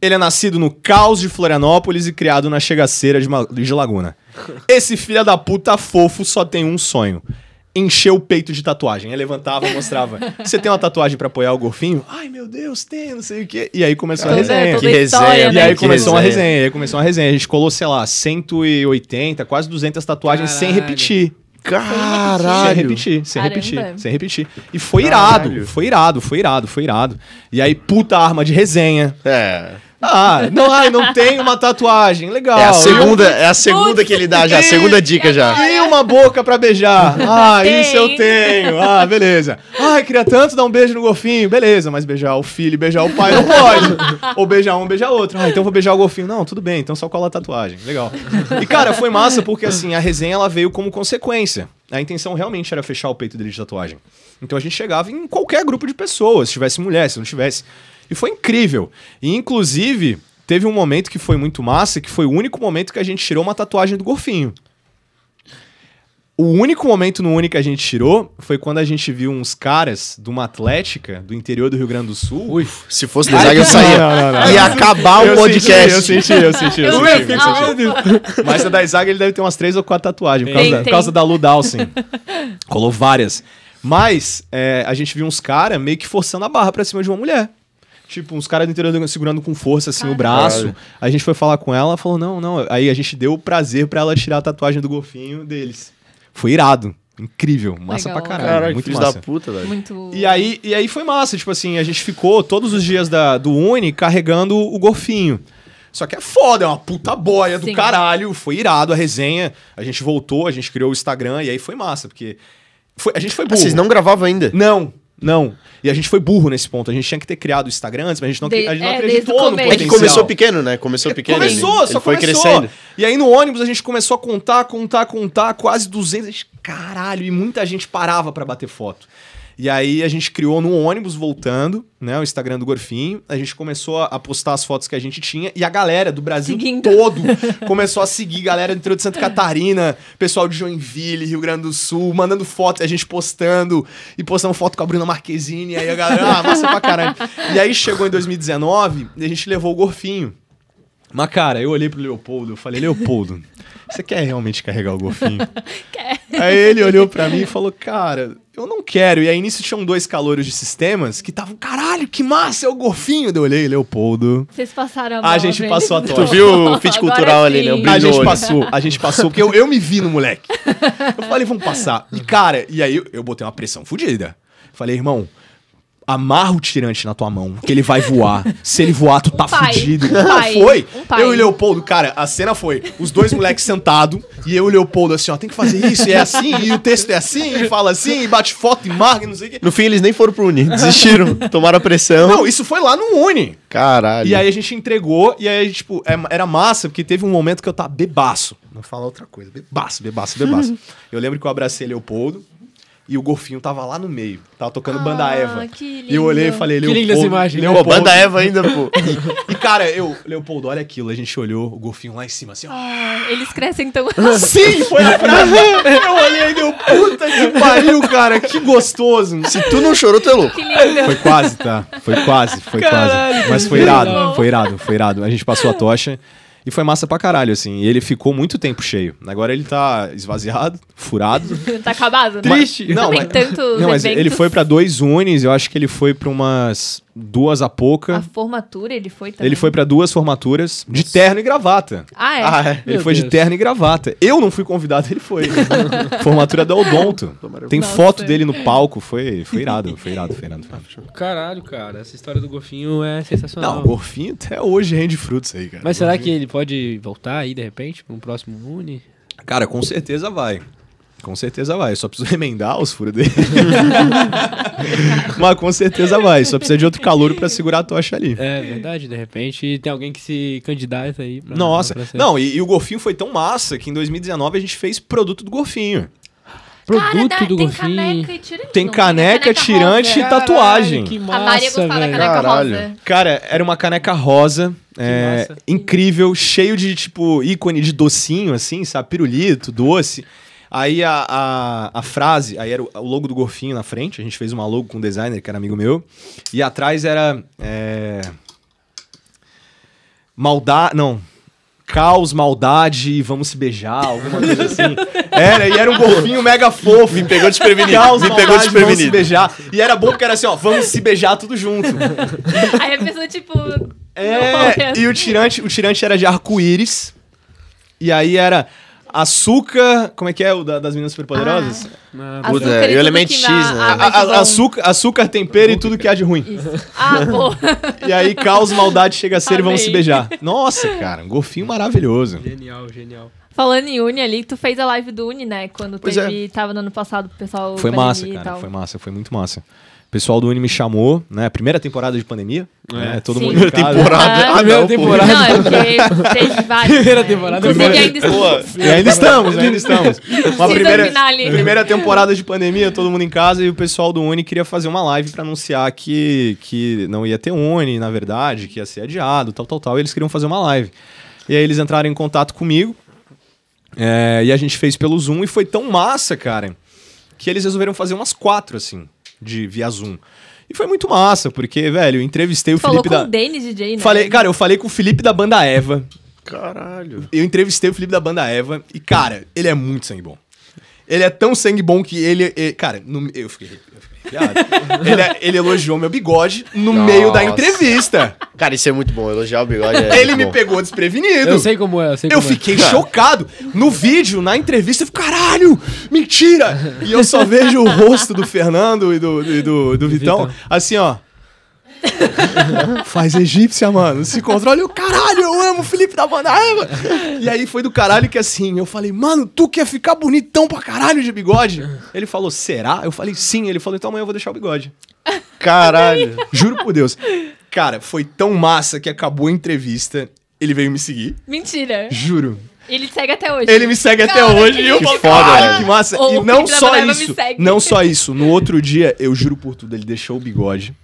Ele é nascido no caos de Florianópolis e criado na chegaceira de, de Laguna. <laughs> Esse filho da puta fofo só tem um sonho. Encher o peito de tatuagem. Aí levantava e mostrava. <laughs> Você tem uma tatuagem pra apoiar o golfinho? Ai, meu Deus, tem, não sei o quê. E aí começou a Toda- resenha. Que a resenha, E né? aí Que começou uma resenha. resenha, aí começou uma resenha. A gente colou, sei lá, 180, quase 200 tatuagens sem Caralho. repetir. Sem Caralho. repetir, sem Caramba. repetir, sem repetir. E foi irado, Caralho. foi irado, foi irado, foi irado. E aí, puta arma de resenha. É. Ah, não, ai, não tem uma tatuagem, legal. É a segunda, é a segunda que ele dá já, a segunda dica já. E uma boca pra beijar. Ah, Tem. isso eu tenho. Ah, beleza. Ai, queria tanto dar um beijo no golfinho. Beleza, mas beijar o filho e beijar o pai não pode. Ou beijar um, beijar outro. Ah, então vou beijar o golfinho. Não, tudo bem, então só cola a tatuagem. Legal. E, cara, foi massa porque, assim, a resenha ela veio como consequência. A intenção realmente era fechar o peito dele de tatuagem. Então a gente chegava em qualquer grupo de pessoas, se tivesse mulher, se não tivesse. E foi incrível. E, inclusive, teve um momento que foi muito massa, que foi o único momento que a gente tirou uma tatuagem do golfinho. O único momento no Uni que a gente tirou foi quando a gente viu uns caras de uma atlética do interior do Rio Grande do Sul. Ui. Se fosse design, eu saía. Não, não, não. Ia acabar o Eu podcast. Senti, eu senti, eu senti, eu Eu senti. eu senti. Mas a da Isaac ele deve ter umas três ou quatro tatuagens, por causa, Tem, da, por causa da Lu Dawson. Colou várias. Mas é, a gente viu uns caras meio que forçando a barra pra cima de uma mulher. Tipo, uns caras do interior do- segurando com força, assim, o braço. A gente foi falar com ela, ela falou, não, não. Aí a gente deu o prazer pra ela tirar a tatuagem do golfinho deles. Foi irado. Incrível. Massa Legal. pra caralho. Caralho, muito massa. da puta, velho. Muito. E aí, e aí foi massa, tipo assim, a gente ficou todos os dias da, do Uni carregando o golfinho. Só que é foda, é uma puta boia do Sim. caralho. Foi irado a resenha. A gente voltou, a gente criou o Instagram e aí foi massa, porque foi- a gente foi Ah, burro. vocês não gravavam ainda? Não, não. E a gente foi burro nesse ponto. A gente tinha que ter criado o Instagram antes, mas a gente não, De- a gente não é, acreditou no começo. É que potencial. começou pequeno, né? Começou pequeno. Começou, ele, só ele foi começou. crescendo. E aí no ônibus a gente começou a contar, contar, contar, quase 200. A gente, Caralho, e muita gente parava pra bater foto. E aí a gente criou no ônibus voltando, né, o Instagram do Gorfinho. A gente começou a- postar as fotos que a gente tinha e a galera do Brasil Seguindo. todo começou a seguir, galera do interior de Santa Catarina, pessoal de Joinville, Rio Grande do Sul, mandando fotos, a gente postando e postando foto com a Bruna Marquezine, aí a galera, ah, massa pra caralho. E aí chegou em 2019 e a gente levou o Gorfinho. Mas, cara, eu olhei pro Leopoldo, eu falei, Leopoldo, você quer realmente carregar o golfinho? <laughs> Quer. Aí ele olhou pra mim e falou, cara, eu não quero. E aí nisso tinham dois calouros de sistemas que estavam, caralho, que massa, é o golfinho. Eu olhei, Leopoldo. Vocês passaram a A bola, gente passou a <laughs> Tu tocha. viu o fit cultural ali, né? A gente passou, a gente passou, porque eu, eu me vi no moleque. Eu falei, vamos passar. E, cara, e aí eu, eu botei uma pressão fodida. Falei, irmão, amarra o tirante na tua mão, que ele vai voar. Se ele voar, tu tá pai. fudido. Um pai. Foi. Um pai. Eu e o Leopoldo, cara, a cena foi os dois moleques sentados e eu e o Leopoldo assim, ó, tem que fazer isso, e é assim, e o texto é assim, e fala assim, e bate foto e marca, e não sei o quê. No fim, eles nem foram pro Uni. Desistiram. <laughs> tomaram a pressão. Não, isso foi lá no Uni. Caralho. E aí a gente entregou, e aí, tipo, é- era massa, porque teve um momento que eu tava bebaço. Não falar outra coisa. Bebaço, bebaço, bebaço. <laughs> eu lembro que eu abracei Leopoldo e o Golfinho tava lá no meio. Tava tocando Banda Ah, Eva. que E eu olhei e lindo. falei, Que Leopoldo. linda essa imagem? Pô, Leopoldo. banda Eva ainda, pô. <laughs> E, cara, eu, Leopoldo, olha aquilo. A gente olhou o Golfinho lá em cima, assim, ó. Ah, eles crescem tão. <laughs> Sim, foi a frase. Eu olhei e deu, puta que pariu, cara. Que gostoso. Se tu não chorou, tu é louco. que lindo. Foi quase, tá? Foi quase, foi Caralho, quase. Mas foi que irado, foi irado, foi irado. A gente passou a tocha. E foi massa pra caralho, assim. E ele ficou muito tempo cheio. Agora ele tá esvaziado, furado. <laughs> tá acabado, né? Triste. Não, Não, mas- tantos Não, mas ele foi pra dois unis, eu acho que ele foi pra umas duas a pouca. A formatura ele foi também. Ele foi pra duas formaturas de terno e gravata. Ah, é? Ah, é. Ele Meu foi de Deus. terno e gravata. Eu não fui convidado, ele foi. <laughs> Formatura da Odonto. Tem Nossa. foto dele no palco, foi, foi irado, foi irado, foi irado. Foi irado. <laughs> Caralho, cara, essa história do golfinho é sensacional. Não, o Gorfinho até hoje rende frutos aí, cara. Mas será que ele pode voltar aí de repente pra um próximo Uni? Cara, com certeza vai. Com certeza vai. Só preciso <laughs> remendar os furos dele. <laughs> Mas com certeza vai. Só precisa de outro calor pra segurar a tocha ali. É verdade, de repente tem alguém que se candidata aí pra. Nossa. pra ser- Não, e, e o Golfinho foi tão massa que em 2019 a gente fez produto do Golfinho. Produto Cara, do tem golfinho. caneca e tirante. Tem não, caneca, tirante e rosa. tatuagem. que A massa, Maria gostava da caneca Caralho. rosa. Cara, era uma caneca rosa, é, incrível, cheio de, tipo, ícone de docinho, assim, sabe? Pirulito, doce. Aí a, a, a frase, aí era o, logo do Golfinho na frente, a gente fez uma logo com um designer que era amigo meu. E atrás era. É, maldade. Não. Caos, maldade e vamos se beijar, alguma coisa assim. <laughs> Era, e era um golfinho mega fofo. Me pegou desprevenido. Caos, Me maldade, pegou vamos se desprevenido. beijar. E era bom porque era assim, ó, vamos se beijar tudo junto. <laughs> Aí a pessoa, tipo. É, e o tirante, o tirante era de arco-íris. E aí era açúcar. Como é que é o da- das meninas superpoderosas? Ah, Puta, açúcar e o elemento que X, na- né? Ah, A- açúcar, açúcar, tempero e tudo que há de ruim. Isso. Ah, pô. <laughs> E aí, caos, maldade chega a ser e vamos Amei. se beijar. Nossa, cara, um golfinho maravilhoso. Genial, genial. Falando em Uni ali, tu fez a live do Uni, né? Quando Pois teve. Tava no ano passado pro pessoal. Foi massa, e cara. Foi massa, foi muito massa. O pessoal do Uni me chamou, né? Primeira temporada de pandemia. Né, todo Sim. mundo em casa. Temporada. Ah, Ah, primeira não, temporada. Não, é porque teve. Primeira né? temporada, primeira- ainda estamos. E ainda estamos, ainda estamos. Uma primeira, primeira temporada de pandemia, todo mundo em casa e o pessoal do Uni queria fazer uma live pra anunciar que, que não ia ter Uni, na verdade, que ia ser adiado, tal, tal, tal. E eles queriam fazer uma live. E aí eles entraram em contato comigo é, e a gente fez pelo Zoom e foi tão massa, cara, que eles resolveram fazer umas quatro, assim, de via Zoom. E foi muito massa, porque, velho, eu entrevistei o Falou Felipe com da. o Denis DJ, né? Falei, cara, eu falei com o Felipe da banda Eva, Caralho. eu entrevistei o Felipe da banda Eva e, cara, ele é muito sangue bom. Ele é tão sangue bom que ele. ele- cara, no- eu fiquei, eu fiquei. Ele, é- ele elogiou meu bigode no meio da Nossa. entrevista. Cara, isso é muito bom. Elogiar o bigode é ele me bom. pegou desprevenido. Eu sei como é, eu sei Eu como fiquei Cara. chocado. No vídeo, na entrevista, eu fiquei, caralho, mentira! E eu só vejo o rosto do Fernando e do, e do, do Vitão, Vitão. assim, ó. <laughs> Faz egípcia, mano. Se controla. Eu, caralho, eu amo o Felipe da banda. E aí foi do caralho que assim, eu falei, mano, tu quer ficar bonitão pra caralho de bigode? Ele falou, será? Eu falei, sim. Ele falou, então amanhã eu vou deixar o bigode. Caralho. <laughs> Juro por Deus. Cara, foi tão massa que acabou a entrevista. Ele veio me seguir. Mentira. Juro. Ele segue até hoje. Ele me segue até Cara, hoje e eu que falo, foda, caralho, velho. que massa. O e não só isso, não só isso. No outro dia, eu juro por tudo, ele deixou o bigode.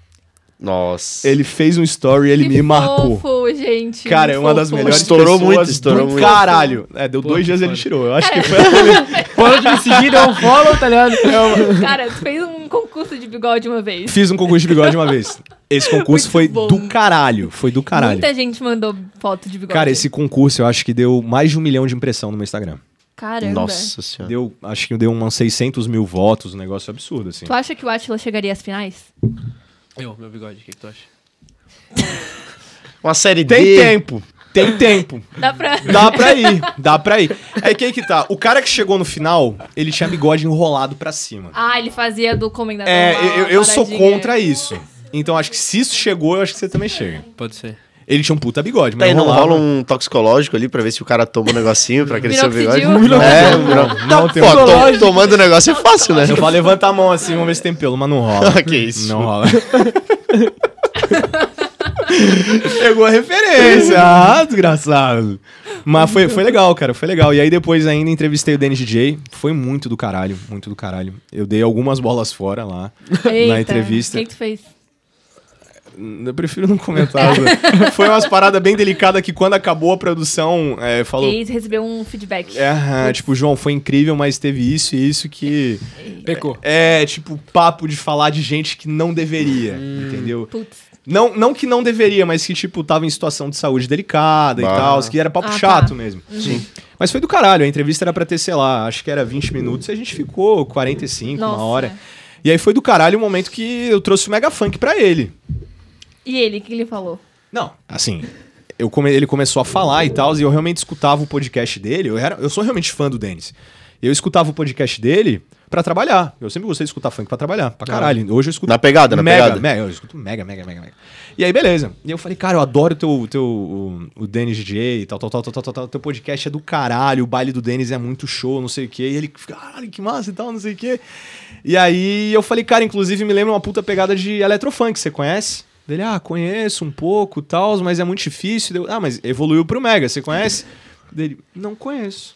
Nossa. Ele fez um story e ele Que me marcou. Fofo, gente. Cara, é uma das fofo. melhores Estourou pessoas muito, estourou do muito. caralho. É, deu Pô, dois dias ele foda. tirou. Eu acho que foi <laughs> <laughs> Follow de me seguir, dá um follow, tá ligado? <laughs> Cara, tu fez um concurso de bigode uma vez. Fiz um concurso de bigode uma vez. Esse concurso Muito foi bom. do caralho. Foi do caralho. Muita gente mandou foto de bigode. Cara, esse concurso eu acho que deu mais de um milhão de impressão no meu Instagram. Caramba. Nossa senhora. Deu, acho que deu uns 600 mil votos, um negócio absurdo, assim. Tu acha que o Atila chegaria às finais? Eu, meu bigode, o que, que tu acha? Uma série Tem D. tempo, tem tempo. Dá pra. <laughs> Dá pra ir, dá pra ir. É que aí que tá. O cara que chegou no final, ele tinha bigode enrolado pra cima. Ah, ele fazia do comendador. É, lá, eu, eu sou paradinha. contra isso. Então acho que se isso chegou, eu acho que você também chega. Pode ser. Ele tinha um puta bigode, Tá mas aí, não rola um toxicológico ali pra ver se o cara toma um negocinho pra <laughs> crescer o bigode? É, Não, não tem Pô, to- tomando o negócio é fácil, né? <laughs> Eu falo, levanta a mão assim, vamos ver se tem pelo, mas não rola. <laughs> que isso. Não rola. Pegou a referência. Ah, desgraçado. Mas foi, foi legal, cara, foi legal. E aí depois ainda entrevistei o Dennis DJ. Foi muito do caralho, muito do caralho. Eu dei algumas bolas fora lá Eita, na entrevista. O que, que tu fez? Eu prefiro não comentar. né? <laughs> foi umas paradas bem delicadas que quando acabou a produção, é, falou... E aí recebeu um feedback. É, aham, tipo, João, foi incrível, mas teve isso e isso que... <laughs> Pecou. É, tipo, papo de falar de gente que não deveria, entendeu? Putz. Não, não que não deveria, mas que, tipo, tava em situação de saúde delicada e Bah. tal, que era papo Ah, chato tá. mesmo. Sim. Mas foi do caralho, a entrevista era pra ter, sei lá, acho que era 20 minutos e a gente ficou 45, Nossa, uma hora. é. E aí foi do caralho o momento que eu trouxe o Mega Funk pra ele. E ele, o que ele falou? Não, assim, eu come- ele começou a falar e tal, e eu realmente escutava o podcast dele. Eu, era, eu sou realmente fã do Denis. Eu escutava o podcast dele pra trabalhar. Eu sempre gostei de escutar funk pra trabalhar, pra caralho. Hoje eu escuto. Na pegada, na mega, pegada. Mega, eu escuto mega, mega, mega, mega. E aí, beleza. E eu falei, cara, eu adoro o teu, o teu o, o Denis DJ e tal, tal, tal, tal, tal, tal, tal. Teu podcast é do caralho, o baile do Denis é muito show, não sei o quê. E ele, caralho, que massa e tal, não sei o quê. E aí eu falei, cara, inclusive me lembra uma puta pegada de eletrofunk, você conhece? Dele, ah, conheço um pouco e tal, mas é muito difícil. Deu, ah, mas evoluiu pro Mega, você conhece? Dele, não conheço.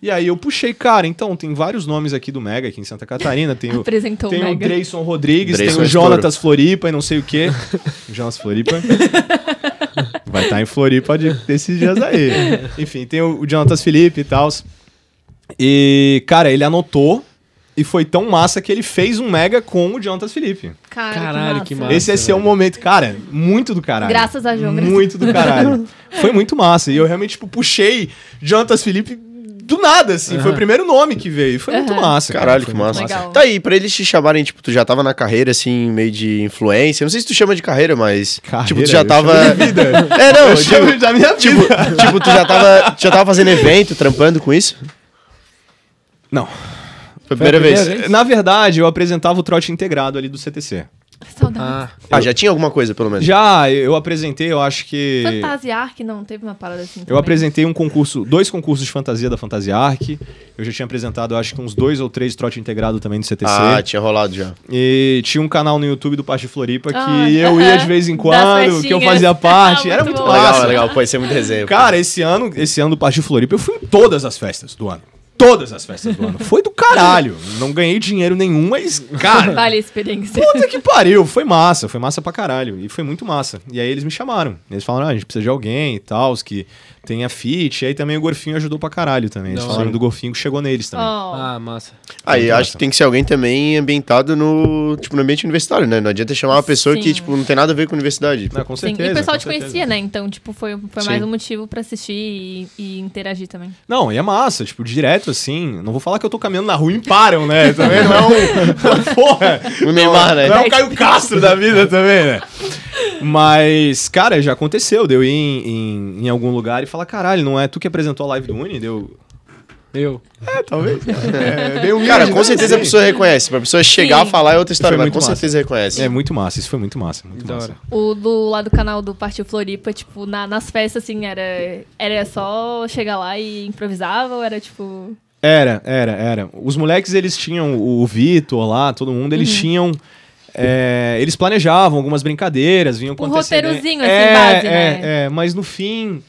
E aí eu puxei, cara, então tem vários nomes aqui do Mega, aqui em Santa Catarina. Tem o, <laughs> Apresentou o tem o Mega. Dreyson Rodrigues, Dreyson tem o é. Jonatas Floripa e não sei o quê. O <laughs> Jonas Floripa. <laughs> Vai estar em Floripa de- desses dias aí. Enfim, tem o, o Jonatas Felipe e tal. E, cara, ele anotou e foi tão massa que ele fez um mega com o Jonatas Felipe. Cara, Caralho, que massa. Esse ia ser um momento, cara, muito do caralho. Graças a João, Muito do caralho. <laughs> Foi muito massa. E eu realmente, tipo, puxei Jonatas Felipe do nada, assim. Foi o primeiro nome que veio. Foi muito Aham. massa. cara. Caralho, Foi que muito massa. Legal. Tá aí, pra eles te chamarem, tipo, tu já tava na carreira, assim, meio de influência. Não sei se tu chama de carreira, mas. Carreira, tipo, tu já eu tava. vida. <laughs> É, não, Eu chamo da minha tipo, vida. tipo, tu já tava, tu já tava fazendo evento, trampando com isso? Não. Foi a primeira a vez. primeira vez? Na verdade, eu apresentava o trote integrado ali do CTC. Saudade. Ah, Ah, já tinha alguma coisa, pelo menos. Já, eu apresentei, eu acho que. Fantasia Arc não teve uma parada assim. Eu também. apresentei um concurso, dois concursos de fantasia da Fantasia Arc. Eu já tinha apresentado, eu acho que uns dois ou três trote integrado também do CTC. Ah, tinha rolado já. E tinha um canal no YouTube do Parte Floripa que Ah, eu ia de vez em <laughs> quando, que eu fazia parte. <laughs> Era Muito muito bom. massa. Legal, legal. Pô, isso é muito resenha. pô. Cara, esse ano, esse ano do Parte Floripa, eu fui em todas as festas do ano. Todas as festas do ano. Foi do caralho. Não ganhei dinheiro nenhum, mas, cara, Vale a experiência. Puta que pariu, foi massa, foi massa pra caralho. E foi muito massa. E aí eles me chamaram. Eles falaram, ah, a gente precisa de alguém e tal, que tenha fit. E aí também o Gorfinho ajudou pra caralho também. Eles Da falaram hora. do Gorfinho que chegou neles também. Oh. ah, massa. Aí acho que tem que ser alguém também ambientado no, tipo, no ambiente universitário, né? Não adianta chamar uma pessoa Sim. que, tipo, não tem nada a ver com universidade. Ah, com Sim, certeza. e o pessoal te certeza. conhecia, né? Então, tipo, foi, foi Sim. mais um motivo pra assistir e, e interagir também. Não, e é massa, tipo, direto assim. Não vou falar que eu tô caminhando na rua e param, né? Também não é <laughs> um. Porra! O Neymar, né? Não é o Caio Castro da vida também, né? Mas, cara, já aconteceu. Deu ir em, em, em algum lugar e falar, caralho, não é tu que apresentou a live do Uni? Deu. Eu. É, talvez. <laughs> É, bem humilde, Cara, né? com certeza a pessoa reconhece. Pra pessoa chegar Sim. a falar é outra história, mas com massa. certeza reconhece. É muito massa, isso foi muito massa, muito Da massa. hora. O do lá do canal do Partiu Floripa, tipo, na- nas festas, assim, era, era só chegar lá e improvisava ou era, tipo... Era, era, era. Os moleques, eles tinham, o Vitor lá, todo mundo, eles tinham. É, eles planejavam algumas brincadeiras, vinham com Um antecedência. roteirozinho, assim, é, base, é, né? É, mas no fim,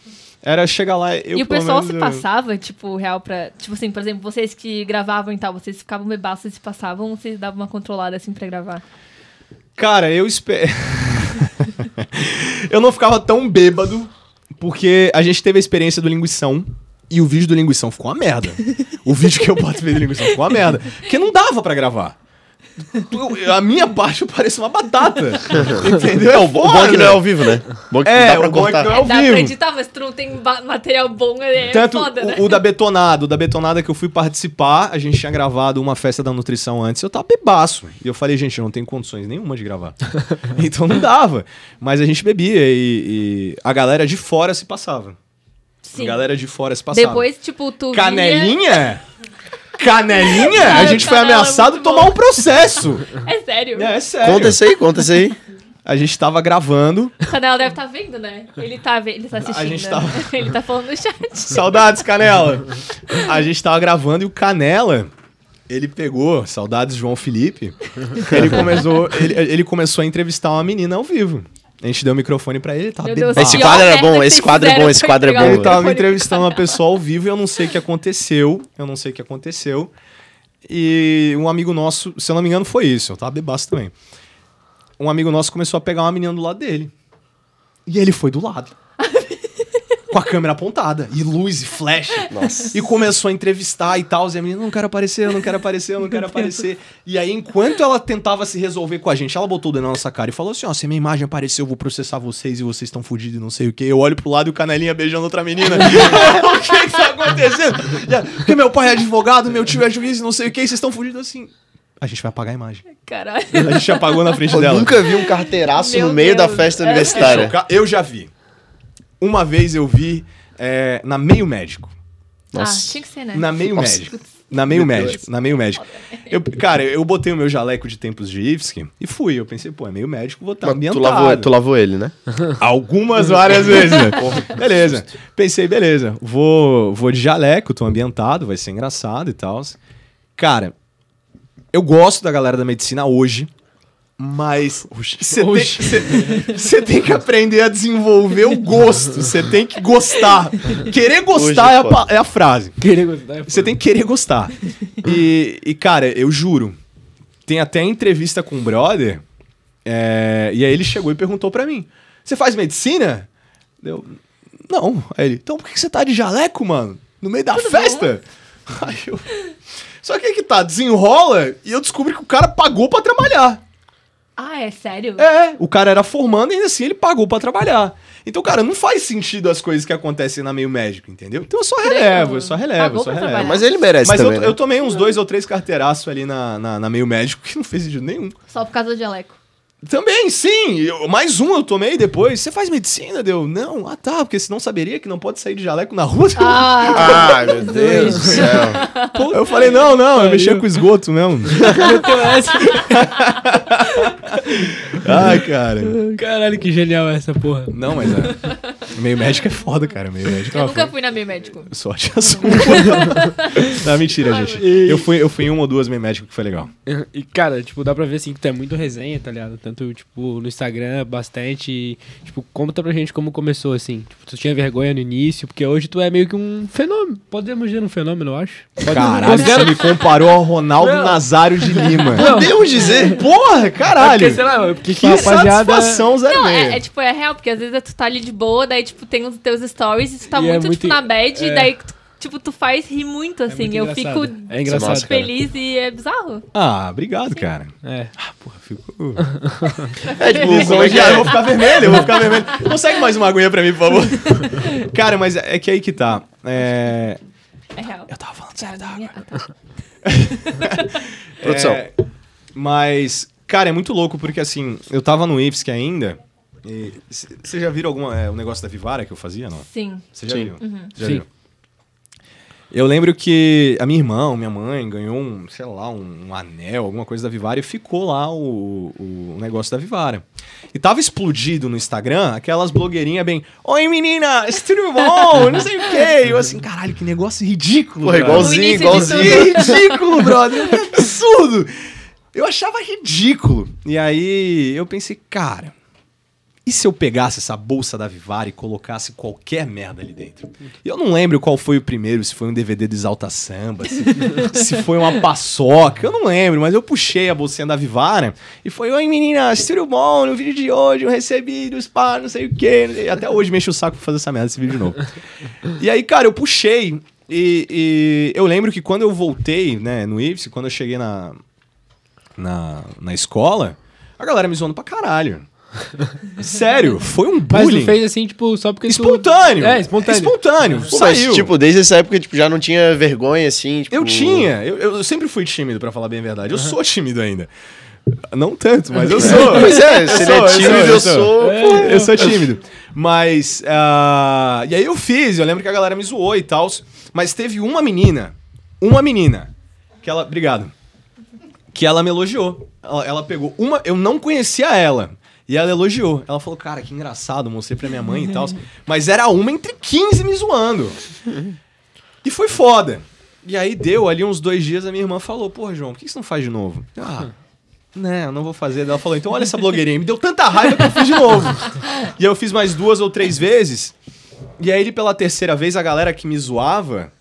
era chegar lá. Eu, e o pessoal menos, se eu- passava, tipo, real pra... Tipo assim, por exemplo, vocês que gravavam e tal, vocês ficavam bebaços e se passavam ou vocês davam uma controlada, assim, pra gravar? Cara, eu espero. <laughs> eu não ficava tão bêbado, porque a gente teve a experiência do linguição. E o vídeo do linguição ficou uma merda. O vídeo que eu boto do linguição ficou uma merda. Porque não dava pra gravar. A minha parte eu pareço uma batata. <laughs> Entendeu? É, o bom é que não é ao vivo, né? Bom é que É, dá pra o bom é que cortar. não é ao Dá vivo. pra editar, mas tu não tem material bom, é Tanto foda, o, né? o da Betonada, o da Betonada que eu fui participar, a gente tinha gravado uma festa da nutrição antes, eu tava bebaço. E eu falei, gente, eu não tenho condições nenhuma de gravar. <laughs> então não dava. Mas a gente bebia e, e a galera de fora se passava. Sim. A galera de fora se passava. Depois, tipo, tu via- Canelinha? Canelinha? A gente foi é ameaçado de tomar bom. um processo. <laughs> É sério. É, é sério. Conta isso aí, conta isso aí. A gente tava gravando. O Canela deve estar vendo, né? Ele tá, ve- ele tá assistindo. gente né? tava- <laughs> ele tá falando no chat. Saudades, Canela. A gente tava gravando e o Canela, ele pegou, saudades João Felipe, ele <laughs> começou, ele, ele começou a entrevistar uma menina ao vivo. A gente deu o microfone pra ele, tava bebaço. Esse quadro era merda bom, esse quadro é bom, esse quadro é bom. o Ele tava me entrevistando uma <laughs> pessoa ao vivo e eu não sei o que aconteceu. Eu não sei o que aconteceu. E um amigo nosso, se eu não me engano, foi isso. Eu tava bebaço também. Um amigo nosso começou a pegar uma menina do lado dele. E ele foi do lado. Com a câmera apontada, e luz e flash. Nossa. E começou a entrevistar e tal. E a menina, não quero aparecer, eu não quero aparecer, eu não quero aparecer. E aí, enquanto ela tentava se resolver com a gente, ela botou o dedo na nossa cara e falou assim: ó, se minha imagem aparecer, eu vou processar vocês e vocês estão fudidos e não sei o quê. Eu olho pro lado e o canelinha beijando outra menina. <laughs> o que que tá acontecendo? Porque meu pai é advogado, meu tio é juiz e não sei o quê, e vocês estão fudidos assim. A gente vai apagar a imagem. Caralho. A gente apagou na frente Eu dela. nunca vi um carteiraço Meu no meio Deus. da festa É. universitária. Eu já vi. Uma vez eu vi é, na Meio Médico. Nossa. Ah, tinha que ser, né? Na meio Nossa. médico. Na meio Meu médico. Na meio médico. Eu, cara, eu botei o meu jaleco de tempos de IFSC e fui. Eu pensei, pô, é meio médico, vou estar Mas ambientado. tu, lavou, tu lavou ele, né? <laughs> Algumas várias vezes, né? beleza. Pensei, beleza, vou, vou de jaleco, tô ambientado, vai ser engraçado e tal. Cara, eu gosto da galera da medicina hoje, mas <laughs> você tem, tem que aprender a desenvolver o gosto. Você tem que gostar. Querer gostar Hoje é é, a, é a frase. Querer gostar. é Você tem que querer gostar. E, e, cara, eu juro. Tem até entrevista com um brother. é, e aí ele chegou e perguntou pra mim: Você faz medicina? Eu. Não. Aí ele, então por que você tá de jaleco, mano? No meio da festa? Aí eu. Só que aí que tá, desenrola e eu descobri que o cara pagou pra trabalhar. Ah, é sério? É, o cara era formando e ainda assim ele pagou pra trabalhar. Então, cara, não faz sentido as coisas que acontecem na meio médico, entendeu? Então eu só relevo, eu só relevo, eu só relevo. trabalhar. Mas ele merece Mas eu, também, né? eu tomei uns dois ou três carteiraços ali na, na, na meio médico que não fez sentido nenhum. Só por causa do jaleco. Também, sim. eu- mais um eu tomei depois. Você faz medicina? Deu? Não. Ah, tá. Porque senão saberia que não pode sair de jaleco na rua. Ah, Ai, meu Deus do céu. Pô, eu falei, não, não. Eu mexia com esgoto mesmo. <laughs> Ai, cara. Caralho, que genial essa porra. Não, mas é. Meio médico é foda, cara. Meio médico é eu nunca foda. fui na meio médico. Sorte a sua. <laughs> não, mentira, gente. Eu fui, eu fui em uma ou duas meio médico que foi legal. E, cara, tipo, dá pra ver, assim, que tu é muito resenha, tá ligado? Tanto, tipo, no Instagram, bastante. e, Tipo, conta pra gente como começou, assim. Tipo, tu tinha vergonha no início, porque hoje tu é meio que um fenômeno. Podemos dizer um fenômeno, eu acho. Caralho, você me comparou ao Ronaldo Não. Nazário de Lima. <laughs> Podemos dizer. Porra, É caralho. porque, sei lá, porque, Que a rapaziada... satisfação, Zé Não, é, é tipo, é real, porque às vezes tu tá ali de boa, daí, tipo, tem os teus stories e tu tá E é muito, muito- tipo, na bad, é. e daí, tu- tipo, tu faz rir muito, assim. muito eu engraçado. fico É engraçado, feliz e é bizarro. Ah, obrigado, cara. É. Ah, porra, fico. <laughs> É tipo, Como como é que Eu é? vou ficar vermelho, eu vou ficar vermelho. Consegue mais uma aguinha pra mim, por favor? <laughs> Cara, mas é que aí que tá. É... É real. Eu tava falando sério da água. Ah, tá. <laughs> Produção. É, mas, cara, é muito louco porque assim, eu tava no IFSC ainda. Vocês já viram alguma, é, o negócio da Vivara que eu fazia, não? Sim. Você já Sim. viu? Já Sim. viu? Eu lembro que a minha irmã, minha mãe, ganhou um, sei lá, um, um anel, alguma coisa da Vivara e ficou lá o, o negócio da Vivara. E tava explodido no Instagram aquelas blogueirinhas bem, Oi menina, é tudo bom? Não sei o quê. E eu assim, caralho, que negócio ridículo. No igualzinho, igualzinho. Que ridículo, brother. Que absurdo. Eu achava ridículo. E aí eu pensei, cara, e se eu pegasse essa bolsa da Vivara e colocasse qualquer merda ali dentro? Eu não lembro qual foi o primeiro, se foi um DVD do Exalta Samba, se, <laughs> se foi uma paçoca, eu não lembro, mas eu puxei a bolsinha da Vivara e foi, oi meninas, tudo bom? No vídeo de hoje eu recebi dos pá, não sei o quê. Até hoje me enche o saco pra fazer essa merda, esse vídeo de novo. E aí, cara, eu puxei e, e eu lembro que quando eu voltei, né, no IFSC, quando eu cheguei na, na, na escola, a galera me zoando pra caralho. <laughs> Sério, foi um Mas bullying. tu fez assim, tipo, só porque tu... Espontâneo. É, espontâneo. Espontâneo. Pô, mas, saiu. tipo, desde essa época, tipo, já não tinha vergonha, assim, tipo... eu tinha. Eu, eu sempre fui tímido, pra falar bem a verdade. Eu sou tímido ainda. Não tanto, mas eu sou. <laughs> Pois é, Eu se ele sou, é eu tímido, sou, eu eu sou... É. Eu sou tímido. Mas. ah, e aí eu fiz, eu lembro que a galera me zoou e tal. Mas teve uma menina. Uma menina. Que ela. Obrigado. Que ela me elogiou. Ela, ela pegou uma. Eu não conhecia ela. E ela elogiou. Ela falou, cara, que engraçado, mostrei pra minha mãe e tal. Mas era uma entre 15 me zoando. E foi foda. E aí deu ali uns dois dias, a minha irmã falou, pô, João, por que você não faz de novo? Ah, né, eu não vou fazer. Ela falou, então olha essa blogueirinha. Me deu tanta raiva que eu fiz de novo. e eu fiz mais duas ou três vezes. E aí, pela terceira vez, a galera que me zoava,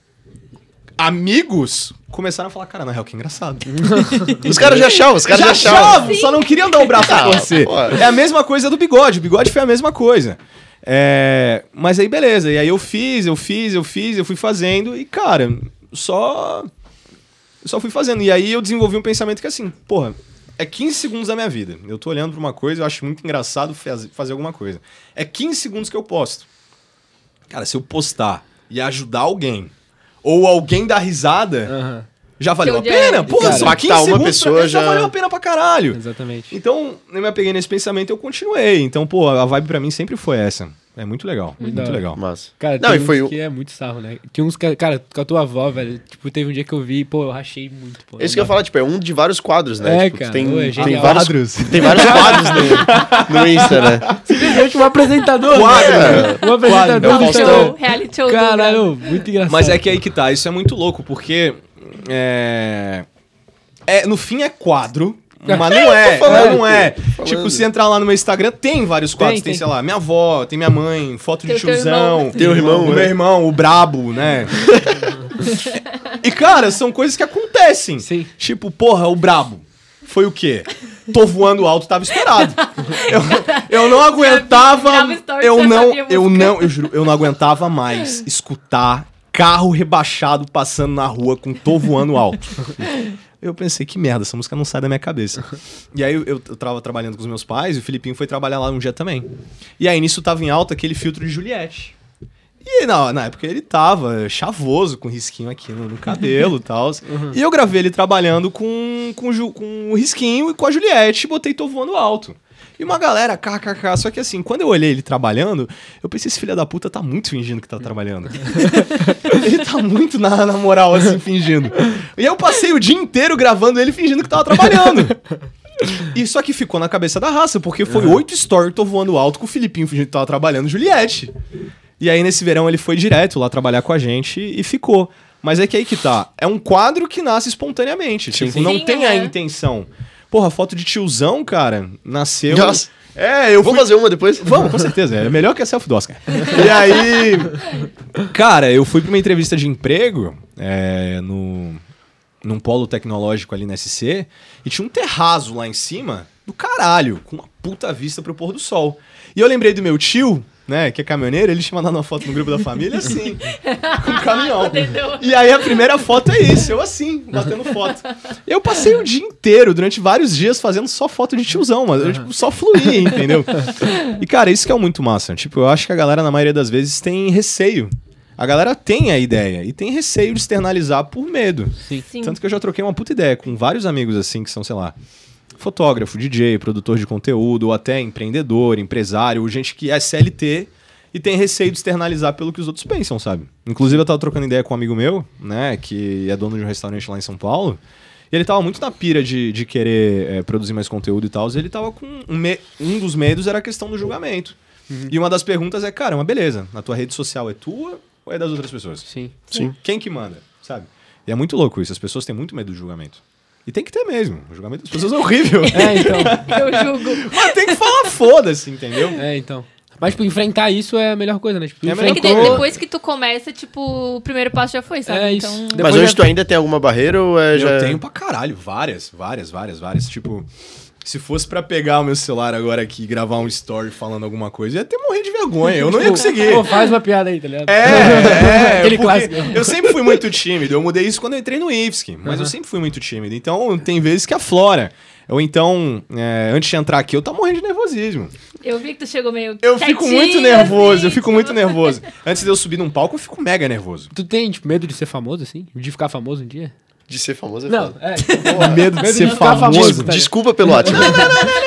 amigos, começaram a falar, cara, na real, que engraçado. <laughs> Os caras já achavam, os caras já, Já achavam. só não queriam dar o braço a torcer. pô. É a mesma coisa do bigode. O bigode foi a mesma coisa. É, mas aí, beleza. E aí eu fiz, eu fiz, eu fiz, eu fui fazendo. E, cara, só. Só fui fazendo. E aí eu desenvolvi um pensamento que assim, porra, é 15 segundos da minha vida. Eu tô olhando pra uma coisa, eu acho muito engraçado faz- fazer alguma coisa. É 15 segundos que eu posto. Cara, se eu postar e ajudar alguém, ou alguém dar risada, Aham, já valeu a pena. Pô, Cara, impactar 15 uma segundos pessoa pra mim, já já- valeu a pena pra caralho. exatamente. Então, eu me apeguei nesse pensamento e eu continuei. Então, pô, a vibe pra mim sempre foi essa. É muito legal, muito, hora. legal. Massa. Cara, Não, tem e foi uns o- que é muito sarro, né? Tinha uns que, cara, com a tua avó, velho, tipo, teve um dia que eu vi, pô, eu rachei muito, pô. Esse que eu ia falar, tipo, é um de vários quadros, né? É, Tipo, cara, tem, é tem vários, Quadros. tem vários quadros no, no Insta, né? Simplesmente um apresentador. Quadro, né? né? Um apresentador Quadro. do show, reality show. Caralho, muito engraçado. Mas é que aí que tá, isso é muito louco, porque. É. é no fim é quadro. Mas <laughs> não é, falando, não é. Tipo, se entrar lá no meu Instagram, tem vários quadros. Tem, tem. sei lá, minha avó, tem minha mãe, foto de Tem o teu tiozão. irmão. Teu irmão, o né? meu irmão, o brabo, né? <laughs> e, cara, são coisas que acontecem. Sim. Tipo, porra, o brabo. Foi o quê? Tô voando alto, tava estourado. <laughs> Eu, eu não aguentava. Eu não, eu não, eu juro, eu não aguentava mais escutar carro rebaixado passando na rua com tô voando alto. Eu pensei, que merda, essa música não sai da minha cabeça. <laughs> E aí eu, eu, tava trabalhando com os meus pais e o Filipinho foi trabalhar lá um dia também. E aí nisso tava em alta aquele filtro de Juliette. E na, na época ele tava chavoso, com risquinho aqui no, no cabelo e <laughs> tal. E eu gravei ele trabalhando com, com, com o risquinho e com a Juliette e botei Tô Voando Alto. E uma galera, kkk. Só que assim, quando eu olhei ele trabalhando, eu pensei, esse filho da puta tá muito fingindo que tá trabalhando. <laughs> ele tá muito na, na moral, assim, fingindo. E eu passei o dia inteiro gravando ele fingindo que tava trabalhando. E só que ficou na cabeça da raça, porque foi oito stories, tô voando alto com o Filipinho fingindo que tava trabalhando Juliette. E aí, nesse verão, ele foi direto lá trabalhar com a gente e ficou. Mas é que aí que tá. É um quadro que nasce espontaneamente. Tipo, Sim. não Sim, tem a aham. intenção. Porra, foto de tiozão, cara, nasceu. Nossa. É, eu fui. Vamos fazer uma depois? Vamos, com certeza. É melhor que a selfie do Oscar. <laughs> E aí. Cara, eu fui pra uma entrevista de emprego é, no, num polo tecnológico ali na SC e tinha um terraço lá em cima do caralho, com uma puta vista pro pôr do sol. E eu lembrei do meu tio, né, que é caminhoneiro, ele tinha mandado uma foto no grupo da família assim, com um caminhão. <laughs> E aí a primeira foto é isso, eu assim, batendo foto. Eu passei o dia inteiro, durante vários dias, fazendo só foto de tiozão, mas eu tipo, só fluía, entendeu? E cara, isso que é muito massa. Tipo, eu acho que a galera, na maioria das vezes, tem receio. A galera tem a ideia e tem receio de externalizar por medo. Sim. Sim. Tanto que eu já troquei uma puta ideia com vários amigos assim, que são, sei lá, fotógrafo, DJ, produtor de conteúdo, ou até empreendedor, empresário, ou gente que é CLT e tem receio de externalizar pelo que os outros pensam, sabe? Inclusive, eu tava trocando ideia com um amigo meu, né, que é dono de um restaurante lá em São Paulo, e ele tava muito na pira de, de querer é, produzir mais conteúdo e tal, e ele tava com um, me- um dos medos era a questão do julgamento. E uma das perguntas é, cara, mas beleza, a tua rede social é tua ou é das outras pessoas? Sim. Sim. Quem que manda, sabe? E é muito louco isso, as pessoas têm muito medo do julgamento. E tem que ter mesmo, o julgamento das pessoas é horrível. É, então. <laughs> Eu julgo. Mas tem que falar foda-se, entendeu? É, então. Mas, tipo, enfrentar isso é a melhor coisa, né? Tipo, É melhor É que de- enfrentou- depois que tu começa, tipo, o primeiro passo já foi, sabe? É isso. Então, Depois Mas hoje já- tu ainda tem alguma barreira ou é já... Eu tenho pra caralho, várias, várias, várias, várias. Tipo, se fosse pra pegar o meu celular agora aqui e gravar um story falando alguma coisa, ia até morrer de vergonha. Eu não ia conseguir. Pô, faz uma piada aí, tá ligado? É, é. <laughs> Aquele clássico. Eu sempre fui muito tímido. Eu mudei isso quando eu entrei no IFSC, mas eu sempre fui muito tímido. Então, tem vezes que aflora. Ou então, é, antes de entrar aqui, eu tava morrendo de nervosismo. eu vi que tu chegou meio. Eu fico quietinho, muito nervoso, assim, eu fico tipo- muito nervoso. <laughs> Antes de eu subir num palco, eu fico mega nervoso. Tu tem, tipo, medo de ser famoso, assim? De ficar famoso um dia? De ser famoso é Não, foda. é. tipo, porra, <laughs> Medo de ser ficar famoso. tá Desculpa pelo ótimo.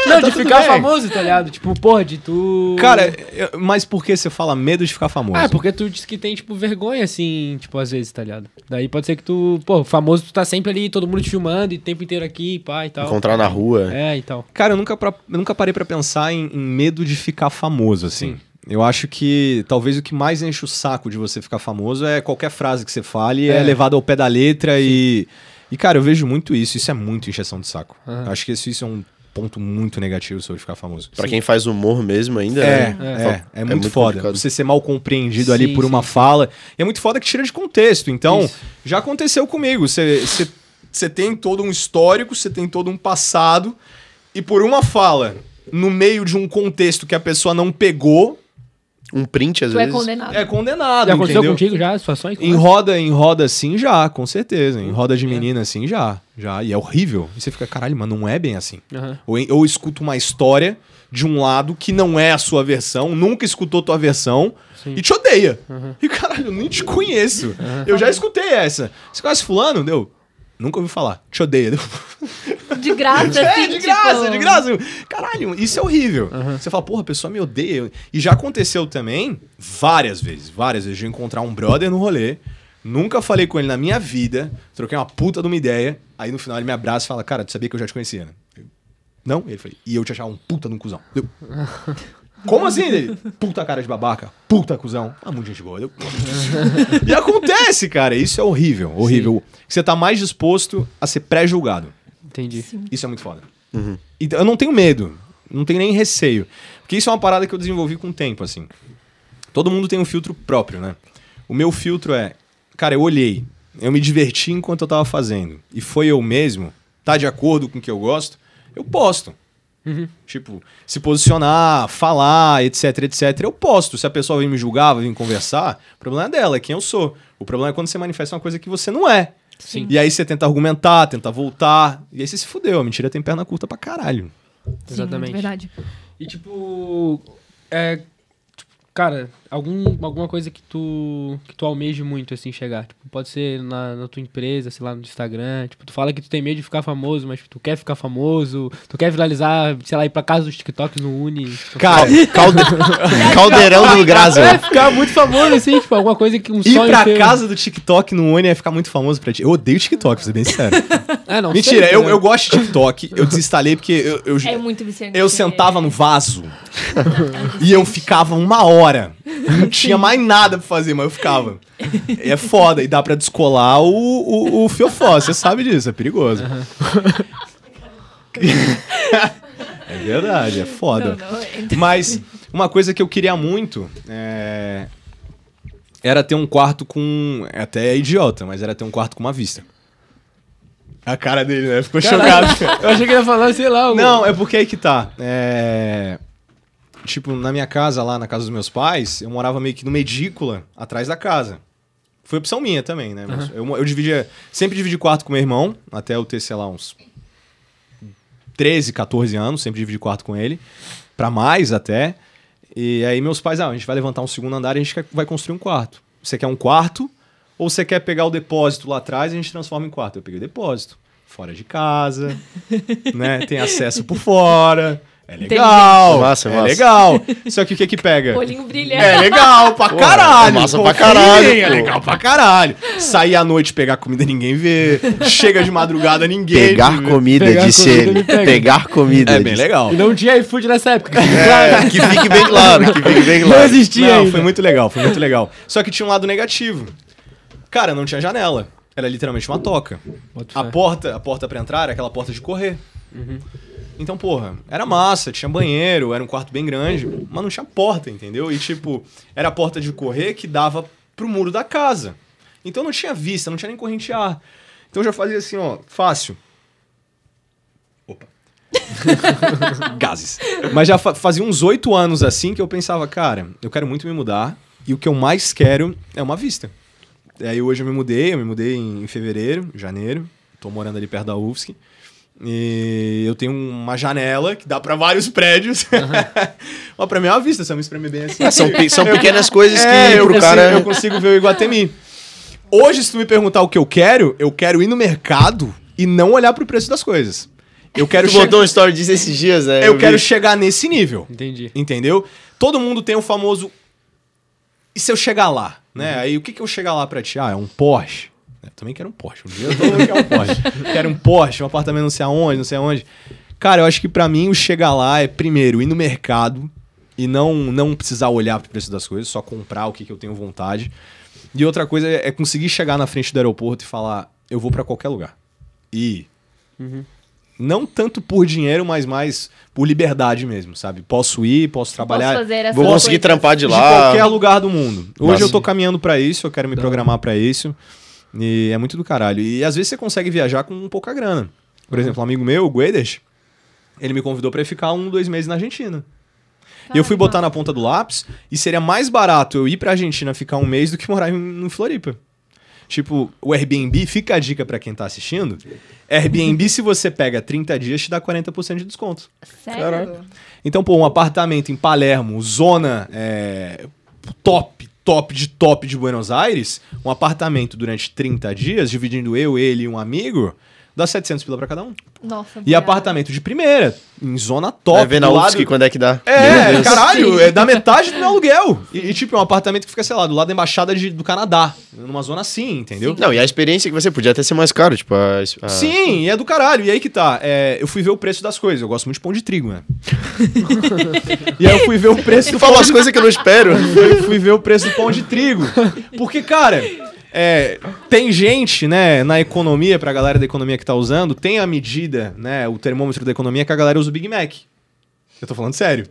Não, <laughs> de tudo ficar bem. famoso, tá ligado? Tipo, porra, de tu. Cara, eu- mas por que você fala medo de ficar famoso? Ah, porque tu disse que tem, tipo, vergonha, assim, tipo, às vezes, tá ligado? Daí pode ser que tu, pô, famoso, tu tá sempre ali, todo mundo te filmando, e o tempo inteiro aqui, pá, e tal. Encontrar na rua. É, e tal. Cara, eu nunca, pra- eu nunca parei pra pensar em, em medo de ficar famoso, assim. Eu acho que talvez o que mais enche o saco de você ficar famoso é qualquer frase que você fale é, É. levada ao pé da letra e. E, cara, eu vejo muito isso. Isso é muito encheção de saco. Eu Acho que isso, isso é um ponto muito negativo sobre ficar famoso. Pra quem faz humor mesmo ainda, É, né? é, é, É muito, muito foda. complicado. Você ser mal compreendido ali Sim, por uma sim. fala. E é muito foda que tira de contexto. Então, Isso. já aconteceu comigo. Você você- você tem todo um histórico, você tem todo um passado, e por uma fala, no meio de um contexto que a pessoa não pegou, um print às Tu é vezes. condenado. É condenado, Já aconteceu entendeu? contigo já, situações? Em roda, em roda assim, já, com certeza. Em roda de menina assim, já. Já. E é horrível. E você fica, caralho, mas não é bem assim. Aham. Ou, ou escuta uma história de um lado que não é a sua versão, nunca escutou tua versão Sim. e te odeia. E caralho, eu nem te conheço. Eu já escutei essa. Você conhece fulano? Deu. Nunca ouvi falar. Te odeia. Deu. De graça, <laughs> É, assim, de tipo... graça, de graça. Caralho, isso é horrível. Você fala, porra, a pessoa me odeia. E já aconteceu também, várias vezes, várias vezes, de eu encontrar um brother no rolê, nunca falei com ele na minha vida, troquei uma puta de uma ideia, aí no final ele me abraça e fala, cara, tu sabia que eu já te conhecia, né? Eu, não? Ele falou, e eu te achava um puta de um cuzão. Eu, Como assim? Ele, puta cara de babaca, puta cuzão. Ah, muita gente boa. Eu, e acontece, cara, isso é horrível, horrível. Você tá mais disposto a ser pré-julgado. Entendi. Isso é muito foda. Então, eu não tenho medo, não tenho nem receio. Porque isso é uma parada que eu desenvolvi com o tempo, assim. Todo mundo tem um filtro próprio, né? O meu filtro é, cara, eu olhei, eu me diverti enquanto eu tava fazendo. E foi eu mesmo, tá de acordo com o que eu gosto, eu posto. Tipo, se posicionar, falar, etc, etc, eu posto. Se a pessoa vem me julgar, vem conversar, o problema é dela, é quem eu sou. O problema é quando você manifesta uma coisa que você não é. Sim. E aí você tenta argumentar, tenta voltar. E aí você se fudeu. A mentira tem perna curta pra caralho. Sim, Exatamente. verdade. E tipo, é, tipo, cara, algum, alguma coisa que tu que tu almeje muito assim chegar, tipo, pode ser na, na tua empresa, sei lá, no Instagram, tipo, tu fala que tu tem medo de ficar famoso, mas tu quer ficar famoso, tu quer viralizar, sei lá, ir pra casa dos TikToks no Uni. tipo, Cara, Calde- <laughs> Caldeirão do Grazel. é ficar muito famoso assim, tipo, alguma coisa que um ir sonho pra teu. casa do TikTok no Uni é ficar muito famoso pra ti. Eu odeio TikTok, pra ser bem sério. <laughs> É, não Mentira, sei, eu, né? eu gosto de TikTok. Eu desinstalei porque eu, eu, É muito viciante. eu sentava no vaso <laughs> e eu ficava uma hora. Não tinha mais nada pra fazer, mas eu ficava. É foda. E dá pra descolar o, o, o fiofó. Você sabe disso, é perigoso. é verdade, é foda. Não, não, é- Mas uma coisa que eu queria muito é, era ter um quarto com. é Até idiota, mas era ter um quarto com uma vista. A cara dele, né? Ficou chocado. Eu achei que ele ia falar, sei lá, algum- Não, é porque aí que tá. É, Tipo, na minha casa, lá na casa dos meus pais, eu morava meio que numa edícula atrás da casa. Foi opção minha também, né? Mas eu, eu dividia. Sempre dividi quarto com meu irmão, até eu ter, sei lá, uns 13, 14 anos, sempre dividi quarto com ele. Pra mais até. E aí meus pais, ah, a gente vai levantar um segundo andar e a gente quer- vai construir um quarto. Você quer um quarto? Ou você quer pegar o depósito lá atrás e a gente transforma em quarto? Eu peguei o depósito. Fora de casa, <laughs> né? Tem acesso por fora. É legal. Massa, é massa. legal. Só que o que que pega? <laughs> Olhinho brilha. É legal pra caralho. é massa pra caralho, mim, É legal pra caralho. Sair à noite pegar comida ninguém vê. Chega de madrugada ninguém Pegar vê. comida, Pegar disse comida, ele. ele pega. Pegar comida. É bem disse. legal. E não tinha iFood nessa época. que fique É, <laughs> claro. que fique bem claro, que fique bem Não claro. existia Não, ainda. foi muito legal, foi muito legal. Só que tinha um lado negativo. Cara, não tinha janela. Era literalmente uma toca. A porta, a porta para entrar era aquela porta de correr. Então, porra, era massa, tinha banheiro, era um quarto bem grande, mas não tinha porta, entendeu? E tipo, era a porta de correr que dava pro muro da casa. Então não tinha vista, não tinha nem corrente ar. Então eu já fazia assim, ó, fácil. Opa. <laughs> Gases. Mas já fa- fazia uns oito anos assim que eu pensava, cara, eu quero muito me mudar e o que eu mais quero é uma vista. Aí hoje eu me mudei, eu me mudei em fevereiro, janeiro. Tô morando ali perto da UFSC. E eu tenho uma janela que dá pra vários prédios. Mas <laughs> pra mim é uma vista, se eu me espremer bem assim. Ah, são, pe- são pequenas coisas que É, eu pro consigo, cara. eu consigo ver o Iguatemi. Hoje, se tu me perguntar o que eu quero, eu quero ir no mercado e não olhar pro preço das coisas. Eu quero, <laughs> Tu che- botou um story disso esses dias, né? eu vi. quero chegar nesse nível. Entendi. Entendeu? Todo mundo tem o famoso. E se eu chegar lá? Né? Aí o que, que eu chegar lá pra ti? Ah, é um Porsche. Eu também quero um Porsche. Um dia eu tô quero um Porsche. quero um Porsche, um apartamento não sei aonde, não sei aonde. Cara, eu acho que pra mim o chegar lá é primeiro ir no mercado e não, não precisar olhar pro preço das coisas, só comprar o que, que eu tenho vontade. E outra coisa é, é conseguir chegar na frente do aeroporto e falar: eu vou pra qualquer lugar. E. Não tanto por dinheiro, mas mais por liberdade mesmo, sabe? Posso ir, posso trabalhar. Posso fazer essa Vou conseguir trampar de De lá. qualquer lugar do mundo. Hoje Nossa. eu tô caminhando pra isso, eu quero me programar pra isso. E é muito do caralho. E às vezes você consegue viajar com pouca grana. Por exemplo, um amigo meu, o Guedes, ele me convidou pra ir ficar um, dois meses na Argentina. E eu fui Caramba. botar na ponta do lápis e seria mais barato eu ir pra Argentina ficar um mês do que <laughs> morar em, em Floripa. Tipo, o Airbnb, fica a dica pra quem tá assistindo. Airbnb, se você pega 30 dias, te dá 40% de desconto. Sério? Então, pô, um apartamento em Palermo, zona é, top, top de top de Buenos Aires, um apartamento durante 30 dias, dividindo eu, ele e um amigo, dá 700 pila pra cada um. Nossa, E obrigada. apartamento de primeira, em zona top. Vai ver na UFSC lado- quando é que dá. É, caralho, é da metade do meu aluguel. E, e, tipo, é um apartamento que fica, sei lá, do lado da embaixada de- do Canadá. Numa zona assim, entendeu? Não, e a experiência que você podia até ser mais caro, tipo, a, a- Sim, e é do caralho. E aí que tá. é, eu fui ver o preço das coisas. Eu gosto muito de pão de trigo, né? <laughs> e aí eu fui ver o preço Tu fala as coisas que eu não espero. <laughs> eu fui ver o preço do pão de trigo. Porque, cara, é, tem gente, né, na economia, pra galera da economia que tá usando, tem a medida, né, o termômetro da economia que a galera usa o Big Mac. Eu tô falando sério.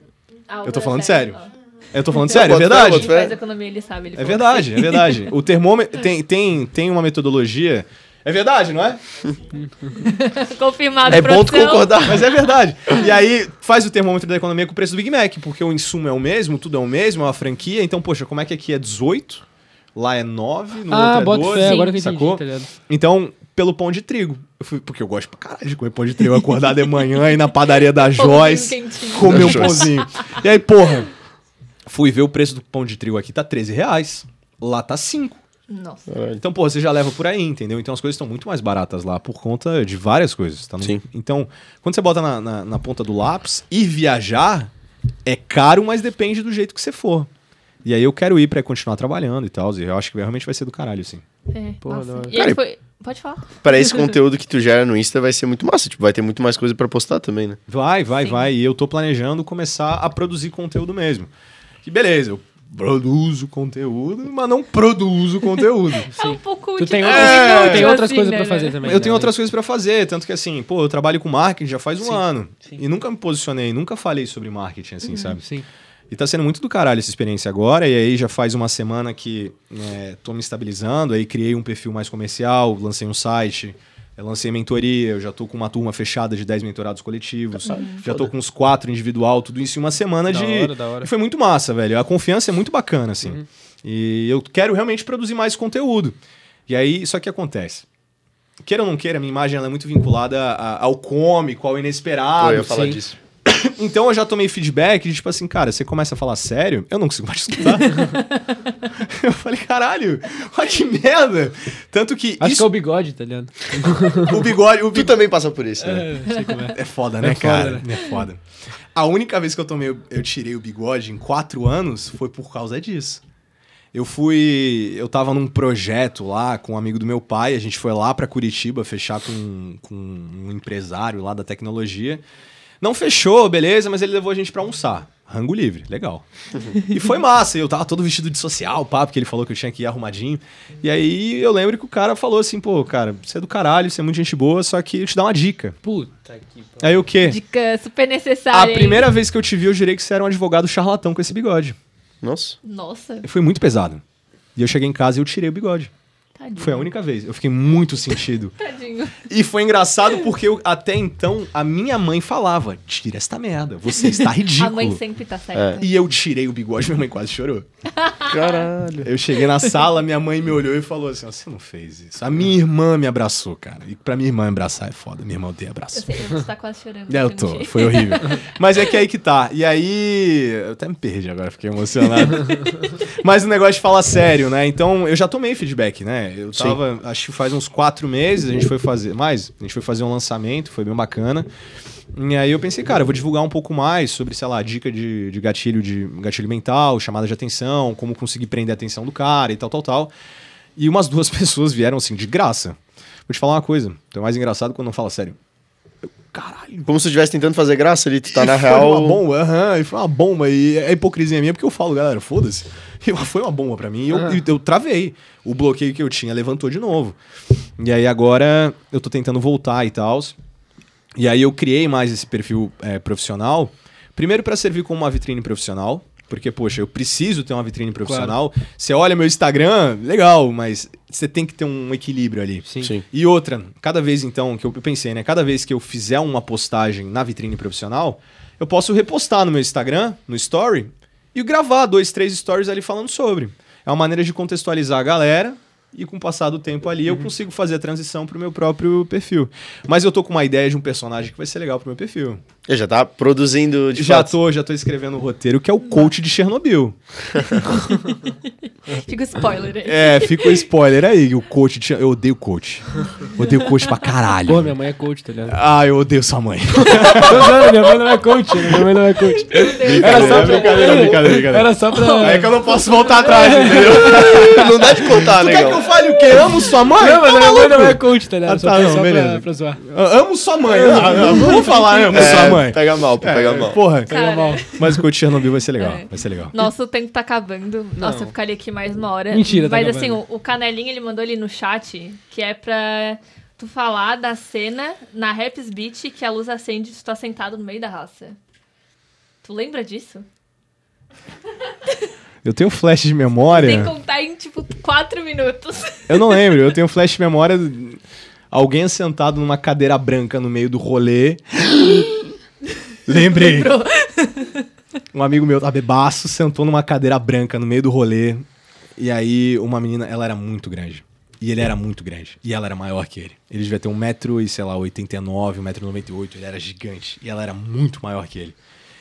Ah, Eu tô falando sério. ó. Eu tô falando sério, é verdade. fé. faz economia, ele sabe. Ele É verdade, é verdade. <laughs> O termômetro tem, tem, tem uma metodologia. É verdade, não é? assim. <laughs> Confirmado, É bom tu concordar. Mas é verdade. E aí faz o termômetro da economia com o preço do Big Mac, porque o insumo é o mesmo, tudo é o mesmo, é uma franquia. Então, poxa, como é que aqui é 18? Lá é 9, no Ah, outro é bota 12. fé, agora que eu entendi, sacou? tá ligado? Então, pelo pão de trigo. Eu fui, porque eu gosto pra caralho de comer pão de trigo. Acordar de manhã, ir na padaria da <laughs> Joyce, comer um pãozinho. E aí, porra, fui ver o preço do pão de trigo aqui, tá 13 reais. Lá tá 5. Nossa. Então, pô, você já leva por aí, entendeu? Então as coisas estão muito mais baratas lá por conta de várias coisas. Tá no- Sim. Então, quando você bota na, na, na ponta do lápis, ir viajar é caro, mas depende do jeito que você for. E aí eu quero ir pra continuar trabalhando e tal. E eu acho que realmente vai ser do caralho, sim. É, hora. E Cara, ele foi... Pode falar. Pra esse <laughs> conteúdo que tu gera no Insta vai ser muito massa. Tipo, vai ter muito mais coisa pra postar também, né? Vai, vai, Sim. vai. E eu tô planejando começar a produzir conteúdo mesmo. Que beleza, eu produzo conteúdo, mas não produzo conteúdo. <laughs> É um pouco Tu tem outras, É, tu tem outras assim, coisas né, pra fazer né? também. Eu tenho né? outras coisas pra fazer, tanto que assim, pô, eu trabalho com marketing já faz um Sim, ano. sim. E nunca me posicionei, nunca falei sobre marketing, assim, sabe? Sim. E tá sendo muito do caralho essa experiência agora. E aí já faz uma semana que né, tô me estabilizando. Aí criei um perfil mais comercial, lancei um site, eu lancei mentoria, eu já tô com uma turma fechada de 10 mentorados coletivos. já tô com uns quatro individual, tudo isso em uma semana Da de. hora, da hora. E foi muito massa, velho. A confiança é muito bacana, assim. E eu quero realmente produzir mais conteúdo. E aí, só que acontece. Queira ou não queira, a minha imagem ela é muito vinculada a- ao cômico, ao inesperado. eu ia falar sim. disso. <laughs> Então eu já tomei feedback de tipo assim, cara, você começa a falar sério, eu não consigo mais <laughs> escutar. <laughs> eu falei, caralho, olha que merda. Tanto que Acho que é isso, o bigode, tá ligado? o bigode, o Tu também passa por isso, né? É, sei como é. é foda, né, É foda, cara? né? É foda. A única vez que eu tomei, eu tirei o bigode em quatro anos foi por causa disso. Eu fui. Eu tava num projeto lá com um amigo do meu pai. A gente foi lá pra Curitiba fechar com, com um empresário lá da tecnologia. Não fechou, beleza, mas ele levou a gente pra almoçar. Rango livre, legal. e foi massa. Eu tava todo vestido de social, pá, porque ele falou que eu tinha que ir arrumadinho. E aí eu lembro que o cara falou assim: pô, cara, você é do caralho, você é muito gente boa, só que eu te dar uma dica. Puta que pariu. Aí o quê? Dica super A necessária. hein? primeira vez que eu te vi, eu jurei que você era um advogado charlatão com esse bigode. Nossa. Nossa, Foi muito pesado. E eu cheguei em casa e eu tirei o bigode. Tadinho. Foi a única vez. Eu fiquei muito sentido. <laughs> Tadinho. E foi engraçado porque eu- até então a minha mãe falava: tira esta merda, você está ridículo. <laughs> A mãe sempre tá certa. E eu tirei o bigode, minha mãe quase chorou. <laughs> Caralho. Eu cheguei na sala, minha mãe me olhou e falou assim: Você não fez isso. A minha irmã me abraçou, cara. E pra minha irmã abraçar é foda. Minha irmã odeia Eu abraço. sei, você tá quase chorando. É, eu tô, foi horrível. Mas é que aí que tá. E aí. Eu até me perdi agora, fiquei emocionado. Mas o negócio de falar sério, né? Então, eu já tomei feedback, né? Eu Sim. tava, acho que faz uns quatro meses, a gente foi fazer. Mais, a gente foi fazer um lançamento, foi bem bacana. E aí eu pensei, cara, eu vou divulgar um pouco mais sobre, sei lá, dica de, de gatilho de gatilho mental, chamada de atenção, como conseguir prender a atenção do cara e tal, tal, tal. E umas <laughs> duas pessoas vieram assim, de graça. Vou te falar uma coisa, então é mais engraçado quando não fala sério. Eu, caralho, Como se tu estivesse tentando fazer graça ali, tu tá e na foi real. uma bomba, aham, e foi uma bomba. E é hipocrisia minha, porque eu falo, galera, foda-se. <laughs> Foi uma bomba pra mim e eu, Aham. e eu travei. O bloqueio que eu tinha levantou de novo. E aí agora eu tô tentando voltar e tal. E aí eu criei mais esse perfil é, profissional. Primeiro pra servir como uma vitrine profissional. Porque, poxa, eu preciso ter uma vitrine profissional. Você olha meu Instagram, legal, mas você tem que ter um equilíbrio ali. Sim. Sim. E outra, cada vez então que eu pensei, né? Cada vez que eu fizer uma postagem na vitrine profissional, eu posso repostar no meu Instagram, no Story, e gravar dois, três stories ali falando sobre. É uma maneira de contextualizar a galera e com o passar do tempo ali eu consigo fazer a transição pro meu próprio perfil. Mas eu tô com uma ideia de um personagem que vai ser legal pro meu perfil. Eu já tá produzindo de já fato. tô, já tô escrevendo o roteiro, que é o coach de Chernobyl. <laughs> Fica o spoiler aí. É, fica o spoiler aí, o coach de Eu odeio coach. Odeio coach pra caralho. Pô, minha mãe é coach, tá ligado? Ah, eu odeio sua mãe. Zoando, minha mãe não é coach, minha mãe não é coach. Era só pra... brincadeira, brincadeira, brincadeira. Era só pra... É que eu não posso voltar atrás, entendeu? <laughs> Não dá de contar, Tu né, quer que eu fale o quê? Amo sua mãe? Não, mas Tá minha mãe não é coach, tá ligado? Ah, Só tá, pra- não, só pra- beleza. pra zoar. Amo sua mãe. Ah, não, vamos falar amo É, sua mãe. Pega mal, pô, pega É, mal. Porra. Cara, mal. Mas o coach de Chernobyl vai ser legal. É. Vai ser legal. Nossa, o tempo tá acabando. Nossa, eu ficaria aqui mais uma hora. Mentira, tá Mas assim, o, o Canelinha, ele mandou ali no chat que é pra tu falar da cena na Raps Beach que a luz acende e tu tá sentado no meio da raça. Tu lembra disso? Eu tenho flash de Tem que memória. contar em, tipo, quatro minutos. Eu não lembro. Eu tenho flash de memória. Alguém sentado numa cadeira branca no meio do rolê. <laughs> Lembrei. Lembrou? <laughs> Um amigo meu, tá bebaço, sentou numa cadeira branca no meio do rolê. E aí, uma menina, ela era muito grande. E ele era muito grande. E ela era maior que ele. Ele devia ter 1,89m, sei lá, 89, 1,98m. Ele era gigante. E ela era muito maior que ele.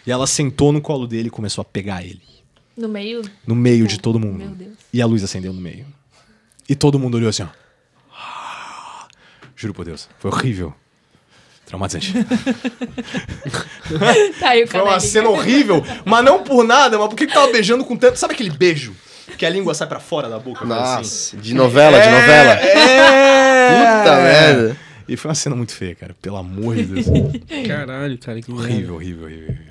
E ela sentou no colo dele e começou a pegar ele. No meio. No meio de todo mundo. Meu Deus. E a luz acendeu no meio. E todo mundo olhou assim, ó. <gasps> Juro por Deus. Foi horrível. Traumatizante. <laughs> Tá aí o Foi uma cena horrível, mas não por nada, mas por que que tava beijando com tanto. Sabe aquele beijo? Que a língua sai pra fora da boca? assim? Nossa, de novela, de É, novela. É! Puta merda. E foi uma cena muito feia, cara. Pelo amor de Deus. <laughs> Caralho, cara, que horrível, horrível, horrível. horrível.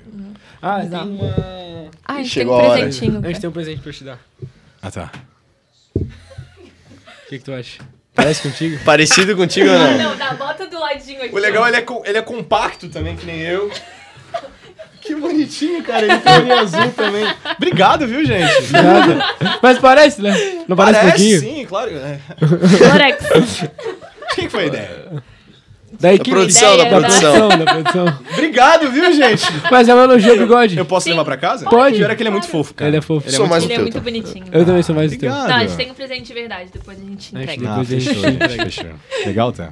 Ah, tem Exato. uma... Ah, a gente Chegou tem a um hora. presentinho. A gente cara. tem um presente pra te dar. Ah, tá. O que, que tu acha? Parece contigo? <laughs> Parecido contigo ou não? Não, dá, bota do ladinho aqui. O legal, ele é, co- ele é compacto também, que nem eu. <laughs> Que bonitinho, cara. Ele tem olho azul também. Obrigado, viu, gente? Nada. Mas parece, né? Não parece, um pouquinho? sim, claro. É. Lorex. <laughs> Quem foi a ideia? Da equipe. produção, da da produção. da produção. <laughs> Obrigado, viu, gente? Mas é um elogio ao bigode. Eu posso Sim. levar pra casa? Pode. Pior é que ele é muito fofo, cara. Ele é fofo. Sou mais Ele é teu, muito tá? bonitinho. Eu também sou mais o teu. Obrigado. Não, a gente tem um presente de verdade, depois a gente A entrega. Ah, Depois a gente gente, entrega. Legal, tá?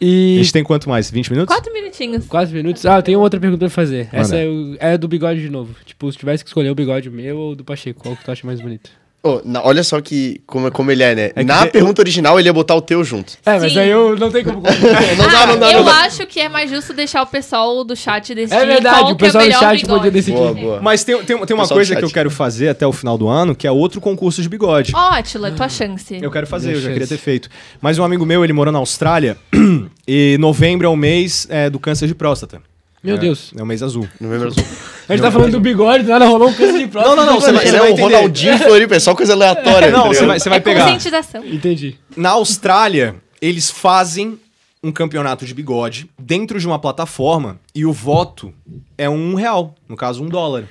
A E... gente tem quanto mais? 20 minutos? Quatro minutinhos. Quatro minutos. Ah, eu tenho outra pergunta pra fazer. Manda. Essa é, o- é do bigode de novo. Tipo, se tivesse que escolher o bigode meu ou do Pacheco, qual que tu acha mais bonito? Ô, na- olha só que, como, como ele é, né? É Na de- pergunta original, ele ia botar o teu junto. É, mas Sim. aí eu não tenho como. <laughs> Não ah, dá, não dá, eu não dá. acho que é mais justo deixar o pessoal do chat decidir É verdade, qual o é pessoal do melhor chat bigode. podia decidir. Boa, boa. Mas tem, tem, tem uma do coisa que eu quero fazer até o final do ano, que é outro concurso de bigode. Ó, Atila, tua chance. Eu quero fazer, eu já queria ter feito. Mas um amigo meu, ele morou na Austrália, <clears throat> e novembro é o mês é, do câncer de próstata. Meu É, Deus. É o mês azul. Não lembro azul. A gente tá falando do bigode, do nada rolou um câncer de próstata. Não, não, não, você vai- Ele você é o entender. Ronaldinho Floripa, é só coisa aleatória. Não, tá você vai, você vai é pegar. conscientização. Entendi. Na Austrália, eles fazem um campeonato de bigode dentro de uma plataforma e o voto é um real, no caso um dólar.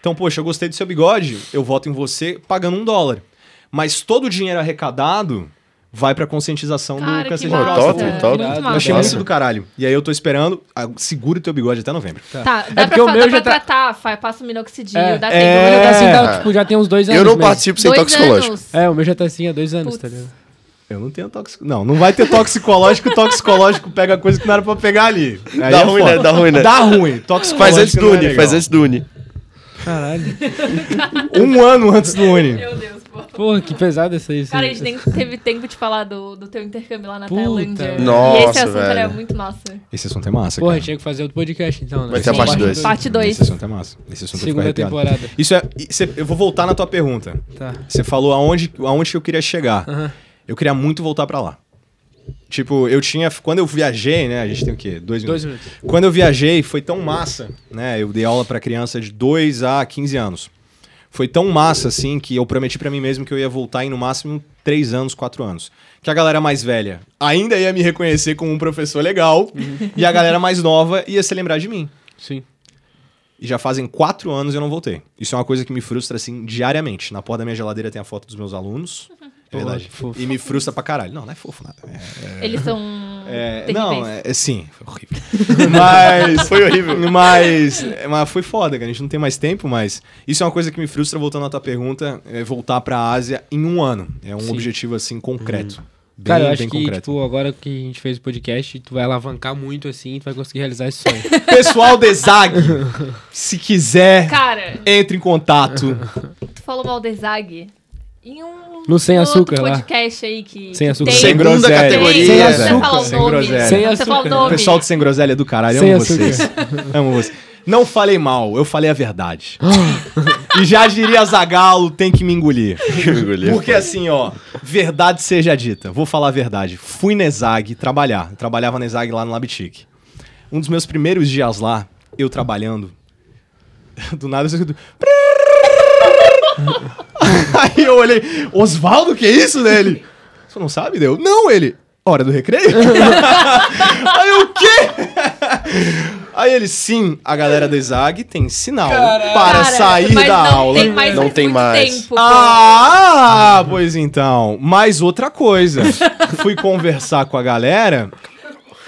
Então, poxa, eu gostei do seu bigode, eu voto em você pagando um dólar. Mas todo o dinheiro arrecadado vai pra conscientização do Cara, câncer que de próstata. top, top. Muito massa. achei muito do caralho. E aí eu tô esperando, ah, segura o teu bigode até novembro. Tá, dá É porque pra, o fa- meu dá já pra tá- tratar, passa o minoxidil, É. dá É. tempo. O meu já tá assim, tá, tipo, já tem uns dois anos. Eu não mesmo. participo sem Dois toxicológico. anos. É, o meu já tá assim há dois anos, Putz. tá ligado? Eu não tenho toxicológico. Não, não vai ter toxicológico. o <laughs> toxicológico pega coisa que não era pra pegar ali. Aí Dá é ruim, foda. né? Dá ruim, né? Dá ruim. Toxicológico Faz antes do não é Uni, legal. faz antes do Uni. Caralho. Um ano antes do Uni. Meu Deus, pô. <laughs> Porra, que pesado essa aí. Cara, a gente nem teve tempo de falar do, do teu intercâmbio lá na Puta. Tailândia. Nossa, e esse assunto velho. era muito massa. Esse assunto é massa, Porra, cara. tinha que fazer outro podcast então, né? Vai ter a parte dois. Parte 2. Esse assunto é massa. Esse assunto Segunda temporada. Isso é... cê- eu vou voltar na tua pergunta. Tá. Você falou aonde, aonde que eu queria chegar. Aham. Eu queria muito voltar pra lá. Tipo, eu tinha... Quando eu viajei, né? A gente tem o quê? Dois minutos. Dois minutos. Quando eu viajei, foi tão massa, né? Eu dei aula pra criança de 2 a 15 anos. Foi tão massa, assim, que eu prometi pra mim mesmo que eu ia voltar em no máximo 3 anos, 4 anos. Que a galera mais velha ainda ia me reconhecer como um professor legal e a galera mais nova ia se lembrar de mim. Sim. E já fazem 4 anos e eu não voltei. Isso é uma coisa que me frustra, assim, diariamente. Na porta da minha geladeira tem a foto dos meus alunos. É verdade. fofo. E me frustra pra caralho. Não, não é fofo nada. É- Eles são É, não, é, sim, foi horrível. <laughs> Mas foi horrível. Mas, mas foi foda, cara. A gente não tem mais tempo, mas isso é uma coisa que me frustra, voltando à tua pergunta, é voltar pra Ásia em um ano. É um Sim. objetivo, assim, concreto. Bem, Cara, eu acho bem que, concreto. tipo, agora que a gente fez o podcast, tu vai alavancar muito assim e tu vai conseguir realizar esse sonho. <laughs> Pessoal de Zag, se quiser, Cara, entre em contato. tu falou mal de Zag. Em um No Sem outro Açúcar lá. podcast aí que. Sem açúcar. tem- Sem groselha. categoria. Sem açúcar. o Sem groselha. Sem o açúcar. nome. Pessoal de Sem Groselha é do caralho, Sem amo açúcar. vocês. <laughs> amo vocês. Não falei mal, eu falei a verdade. <gasps> e já diria Zagalo, tem que me engolir. Porque assim, ó, verdade seja dita. Vou falar a verdade. Fui na Exag trabalhar. Eu trabalhava na Exag lá no Labitique. Um dos meus primeiros dias lá, eu trabalhando, <laughs> do nada eu escuto... <laughs> Aí eu olhei, Osvaldo, que é isso dele? Você não sabe, deu? Não, ele. Hora do recreio? <laughs> Aí eu, o quê? Aí ele, sim, a galera da Exag tem sinal para Cara, sair mas da não aula. Tem mais Não tem mais. Tempo, pô. Ah, pois então. Mais outra coisa. Fui conversar com a galera.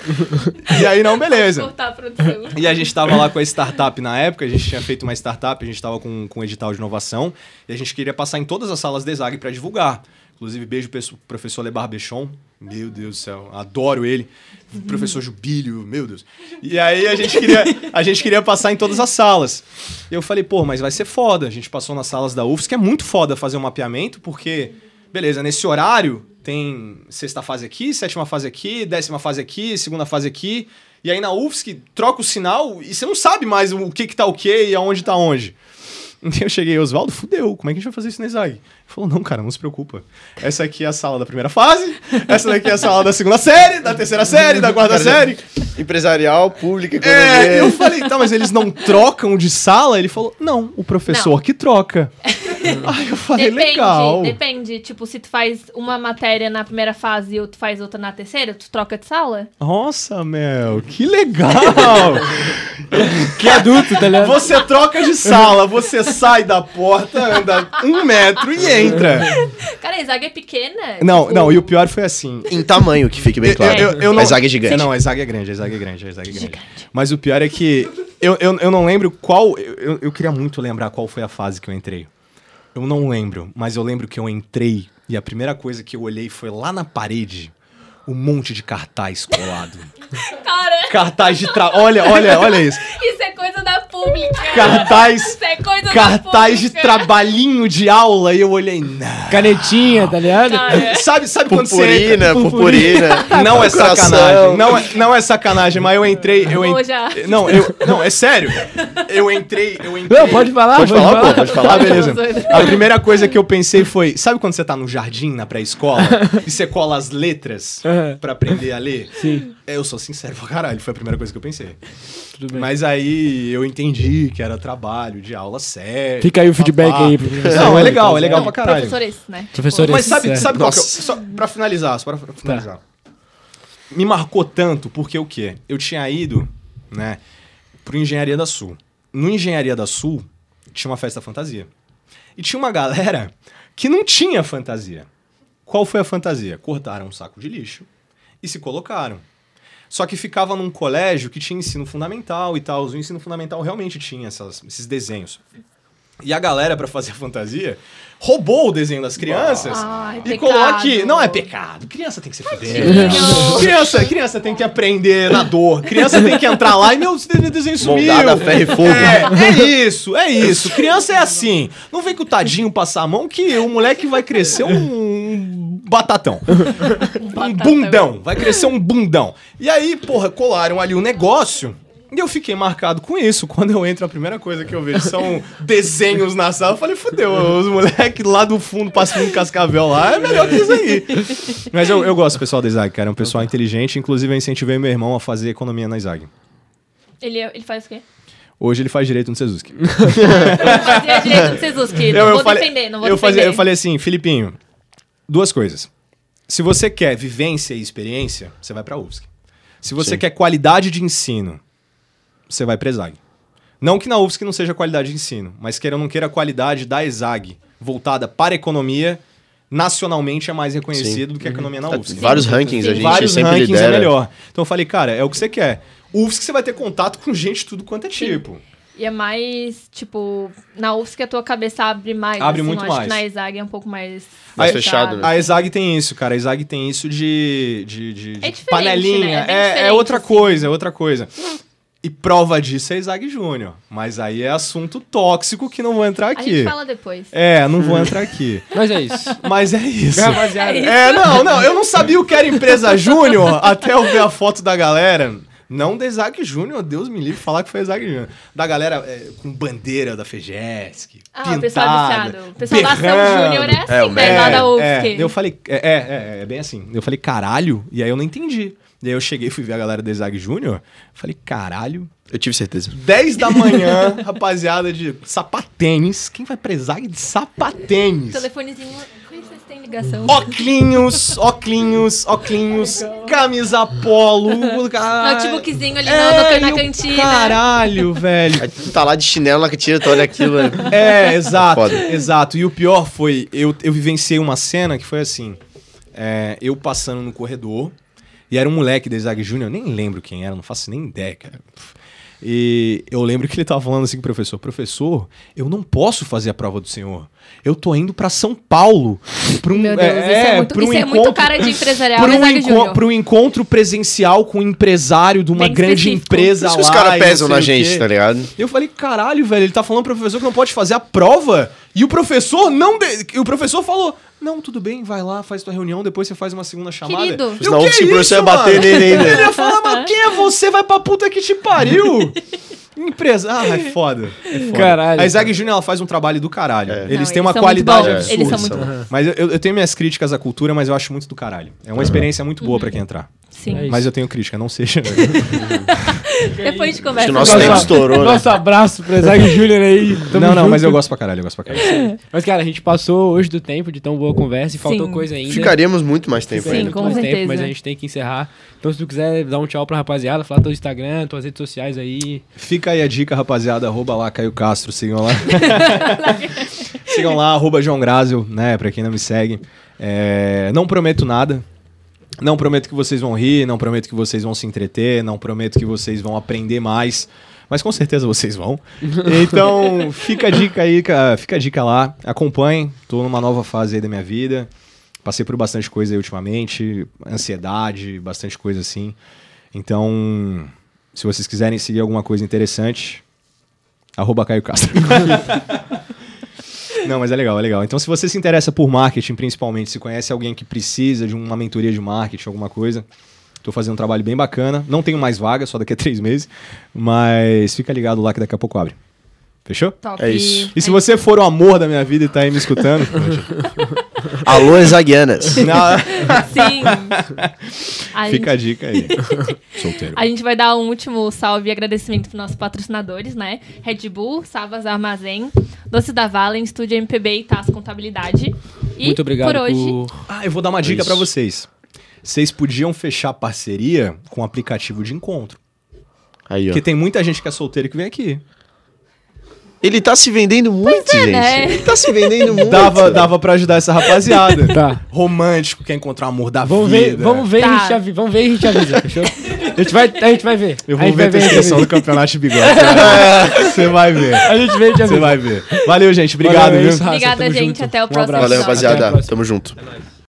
<laughs> E aí, não, beleza. Cortar a produção. E a gente tava lá com a startup na época, a gente tinha feito uma startup, a gente tava com, com um edital de inovação, e a gente queria passar em todas as salas da Exag para divulgar. Inclusive, beijo pro professor Lebar Bechon. Meu Deus do céu, adoro ele. Professor Jubilho, meu Deus. E aí a gente queria, a gente queria passar em todas as salas. E eu falei, pô, mas vai ser foda. A gente passou nas salas da UFS, que é muito foda fazer um mapeamento, porque, beleza, nesse horário tem sexta fase aqui, sétima fase aqui, décima fase aqui, segunda fase aqui. E aí na UFSC troca o sinal e você não sabe mais o que que tá o que e aonde tá onde. Então <laughs> eu cheguei, Oswaldo, fudeu, como é que a gente vai fazer isso na Exag? Ele falou, não, cara, não se preocupa. Essa aqui é a sala da primeira fase, essa daqui é a sala da segunda série, da terceira série, da quarta série. Empresarial, pública, É, economia. eu falei, tá, mas eles não trocam de sala? Ele falou, não, o professor Não. que troca. <laughs> <laughs> Aí eu falei, Depende, legal. depende. Tipo, se tu faz uma matéria na primeira fase e tu faz outra na terceira, tu troca de sala? Nossa, Mel, que legal! <laughs> que adulto, tá ligado? Você troca de sala, você sai da porta, anda um metro e entra. Cara, a zaga é pequena. Não, tipo, não, e o pior foi assim. Em tamanho, que fique bem Eu- claro. eu- eu não- A zaga é gigante. Não, a zaga é grande, a zaga é grande, a zaga é grande. Mas o pior é que eu, eu, eu não lembro qual. Eu, eu- eu queria muito lembrar qual foi a fase que eu entrei. Eu não lembro, mas eu lembro que eu entrei e a primeira coisa que eu olhei foi lá na parede um monte de cartaz colado. <laughs> Cara, cartaz de tra... Olha, olha, olha isso. isso é coisa da pública. Cartaz, Isso é coisa cartaz de trabalhinho de aula e eu olhei, não. Canetinha, tá ligado? Cara, Sabe, sabe quando você Purpurina, entra? purpurina. Não é Coração. sacanagem. Não é, não é sacanagem, mas eu entrei. Eu já. Não, eu. Não, é sério. Eu entrei. Eu entrei. Não, pode falar, Pode pode falar, falar. pô, pode falar, beleza. Doido. A primeira coisa que eu pensei foi: sabe quando você tá no jardim, na pré-escola, e você cola as letras <laughs> Aham. pra aprender a ler? Sim, É, Eu sou sincero pra caralho, foi a primeira coisa que eu pensei. tudo bem. Mas aí eu entendi que era trabalho de aula séria. Fica aí o feedback papá. aí pro professor. Não, é legal, é Tá legal Não, pra caralho. professor esse, né? Professor Mas sabe, é. sabe qual que o- Nossa. Só pra finalizar, só pra finalizar. Me marcou tanto porque o quê? Eu tinha ido, né, pro Engenharia da Sul. No Engenharia da Sul tinha uma festa fantasia. E tinha uma galera que não tinha fantasia. Qual foi a fantasia? Cortaram um saco de lixo e se colocaram. Só que ficava num colégio que tinha ensino fundamental e tal. O ensino fundamental realmente tinha essas- esses desenhos. E a galera, pra fazer a fantasia, roubou o desenho das crianças Ai, e colou aqui. Não é pecado. Criança tem que ser. Tadinho. Criança, criança tem que aprender na dor. Criança tem que entrar lá e meu de- desenho sumiu. Moldada a ferro e fogo. É, é isso, é isso. Criança é assim. Não vem com o tadinho passar a mão que o moleque vai crescer um batatão. Um bundão. Vai crescer um bundão. E aí, porra, colaram ali o negócio. E eu fiquei marcado com isso. Quando eu entro, a primeira coisa que eu vejo são desenhos na sala. Eu falei, fudeu, os moleques lá do fundo, passando cascavel lá, é melhor que isso aí. Mas eu, eu gosto do pessoal da Isaac, cara. É um pessoal inteligente. Inclusive, eu incentivei meu irmão a fazer economia na Isaac. Ele, ele faz o quê? Hoje ele faz direito no Sezuki. <laughs> Fazia direito do Sezuski. Não vou falei, defender, não vou eu, defender. fazia- eu falei assim, Filipinho, duas coisas. Se você quer vivência e experiência, você vai pra UFSC. Se você Sim. quer qualidade de ensino, você vai pra ESAG. Não que na UFSC não seja qualidade de ensino, mas queira ou não queira a qualidade da ESAG voltada para a economia nacionalmente é mais reconhecido do que a economia na Tá, UFSC. Vários rankings, a Sim. gente Vários sempre rankings lidera. é melhor. Então eu falei, cara, é o que você quer. UFSC você vai ter contato com gente de tudo quanto é tipo. E é mais, tipo, na UFSC a tua cabeça abre mais. Abre assim, muito eu acho mais. que na ESAG é um pouco mais... Mais fechado. fechado, né? A ESAG tem isso, cara. A ESAG tem isso de, de, de- de É diferente, panelinha. né? É É, é outra assim. coisa, é outra coisa. E prova disso é ESAG Júnior. Mas aí é assunto tóxico que não vou entrar A aqui. gente fala depois. É, não vou entrar aqui. <laughs> Mas é isso. Mas é isso. Rapaziada. É, não, não, eu não sabia o que era empresa Júnior até eu ver a foto da galera. Não da Isaac Júnior, Deus me livre falar que foi Isaac Júnior. Da galera é, com bandeira da FEGESC. Ah, o pessoal pintada, viciado. O pessoal da Ação berrando. Júnior é assim, É, o né? Lá da É, UFSC. eu falei, é, é, é, é bem assim. Eu falei, caralho, e aí eu não entendi. E aí eu cheguei, fui ver a galera do Isaac Júnior, falei, caralho, Eu tive certeza. 10 da manhã, <laughs> rapaziada de sapatênis. Quem vai pra Isaac de sapatênis? Telefonezinho, ligação. Oclinhos, oclinhos, oclinhos, camisa polo. Notebookzinho ali É, no, na o cantina. Caralho, velho. Tá lá de chinelo na cantina, tu olha aquilo. né? É, exato, Foda. exato. E o pior foi, eu, eu vivenciei uma cena que foi assim, é, eu passando no corredor, e era um moleque da Isaac Júnior, nem lembro quem era, não faço nem ideia, cara. E eu lembro que ele tava falando assim com o professor, professor, eu não posso fazer a prova do senhor. Eu tô indo pra São Paulo. Pra um, Meu Deus, isso é muito, pra um isso é muito encontro- cara de empresarial, para né, um, enco Júnior? pra um encontro presencial com um empresário de uma Bem grande específico. empresa Por isso lá. que os caras pesam na gente, tá ligado? Eu falei, caralho, velho, ele tá falando pro professor que não pode fazer a prova. E o professor não. de- e O professor falou: Não, tudo bem, vai lá, faz tua reunião, depois você faz uma segunda chamada. Querido. Eu, Senão "Que o professor isso, ia bater mano?" nele ainda. Ele ia falar, mas quem é você? Vai pra puta que te pariu. <laughs> Empresa. Ah, é foda. É foda. Caralho, A Isaac Júnior ela faz um trabalho do caralho. É. Eles Não, têm uma eles são qualidade muito bons. absurda. Eles são muito bons. Mas eu, eu tenho minhas críticas à cultura, mas eu acho muito do caralho. É uma experiência muito boa pra quem entrar. Sim. É. Mas eu tenho crítica, não seja. <laughs> Depois a gente conversa. Acho nosso tempo estourou, né? Nosso abraço pro Zag Júnior aí. Tamo não, não, mas junto. eu gosto pra caralho, eu gosto pra caralho. <laughs> Mas, cara, a gente passou hoje do tempo de tão boa conversa e faltou Sim. coisa ainda. Ficaríamos muito mais tempo Sim, ainda. muito com mais certeza. tempo, mas a gente tem que encerrar. Então, se tu quiser dar um tchau pra rapaziada, falar teu Instagram, tuas redes sociais aí. Fica aí a dica, rapaziada. Arroba lá, Caio Castro. Sigam lá. <laughs> Sigam lá, arroba João Grazel, né? Pra quem não me segue. É, não prometo nada. Não prometo que vocês vão rir, não prometo que vocês vão se entreter, não prometo que vocês vão aprender mais. Mas com certeza vocês vão. <laughs> Então, fica a dica aí, ca- fica a dica lá. Acompanhem. Tô numa nova fase aí da minha vida. Passei por bastante coisa aí ultimamente. Ansiedade, bastante coisa assim. Então, se vocês quiserem seguir alguma coisa interessante, arroba Caio Castro. <laughs> Não, mas é legal, é legal. Então, se você se interessa por marketing, principalmente, se conhece alguém que precisa de uma mentoria de marketing, alguma coisa, tô fazendo um trabalho bem bacana. Não tenho mais vaga, só daqui a <laughs> três meses, mas fica ligado lá que daqui a pouco abre. Fechou? Top. É isso. E se você for o amor da minha vida e tá aí me escutando, <laughs> Alô, Exaguianas. <laughs> não, Sim. A fica a gente, dica aí. <laughs> Solteiro. a gente vai dar um último salve e agradecimento para nossos patrocinadores, né? Red Bull, Savas Armazém, Doce da Valen, Estúdio MPB e TAS Contabilidade. E Muito obrigado por hoje. por... Ah, eu vou dar uma dica pra vocês. Vocês podiam fechar parceria com um aplicativo de encontro. Aí, ó. Porque tem muita gente que é solteira que vem aqui. Ele tá se vendendo muito, gente. né? Ele tá se vendendo <laughs> muito. Dava, dava pra ajudar essa rapaziada. <laughs> Tá. Romântico, quer encontrar o amor da Vamos vida. ver, vamos ver, Tá. e a gente avi- vamos ver e a gente avisa, fechou? <laughs> A gente vai, a gente vai ver. Eu a vou gente ver a a inscrição vai do campeonato de bigode. Você vai ver. A gente vê e a gente Você vai ver. Valeu, gente. Obrigado, Valeu, é viu? Obrigada, tamo gente. junto. Até o Um próximo abraço. Valeu, a rapaziada. Tamo junto. É nóis.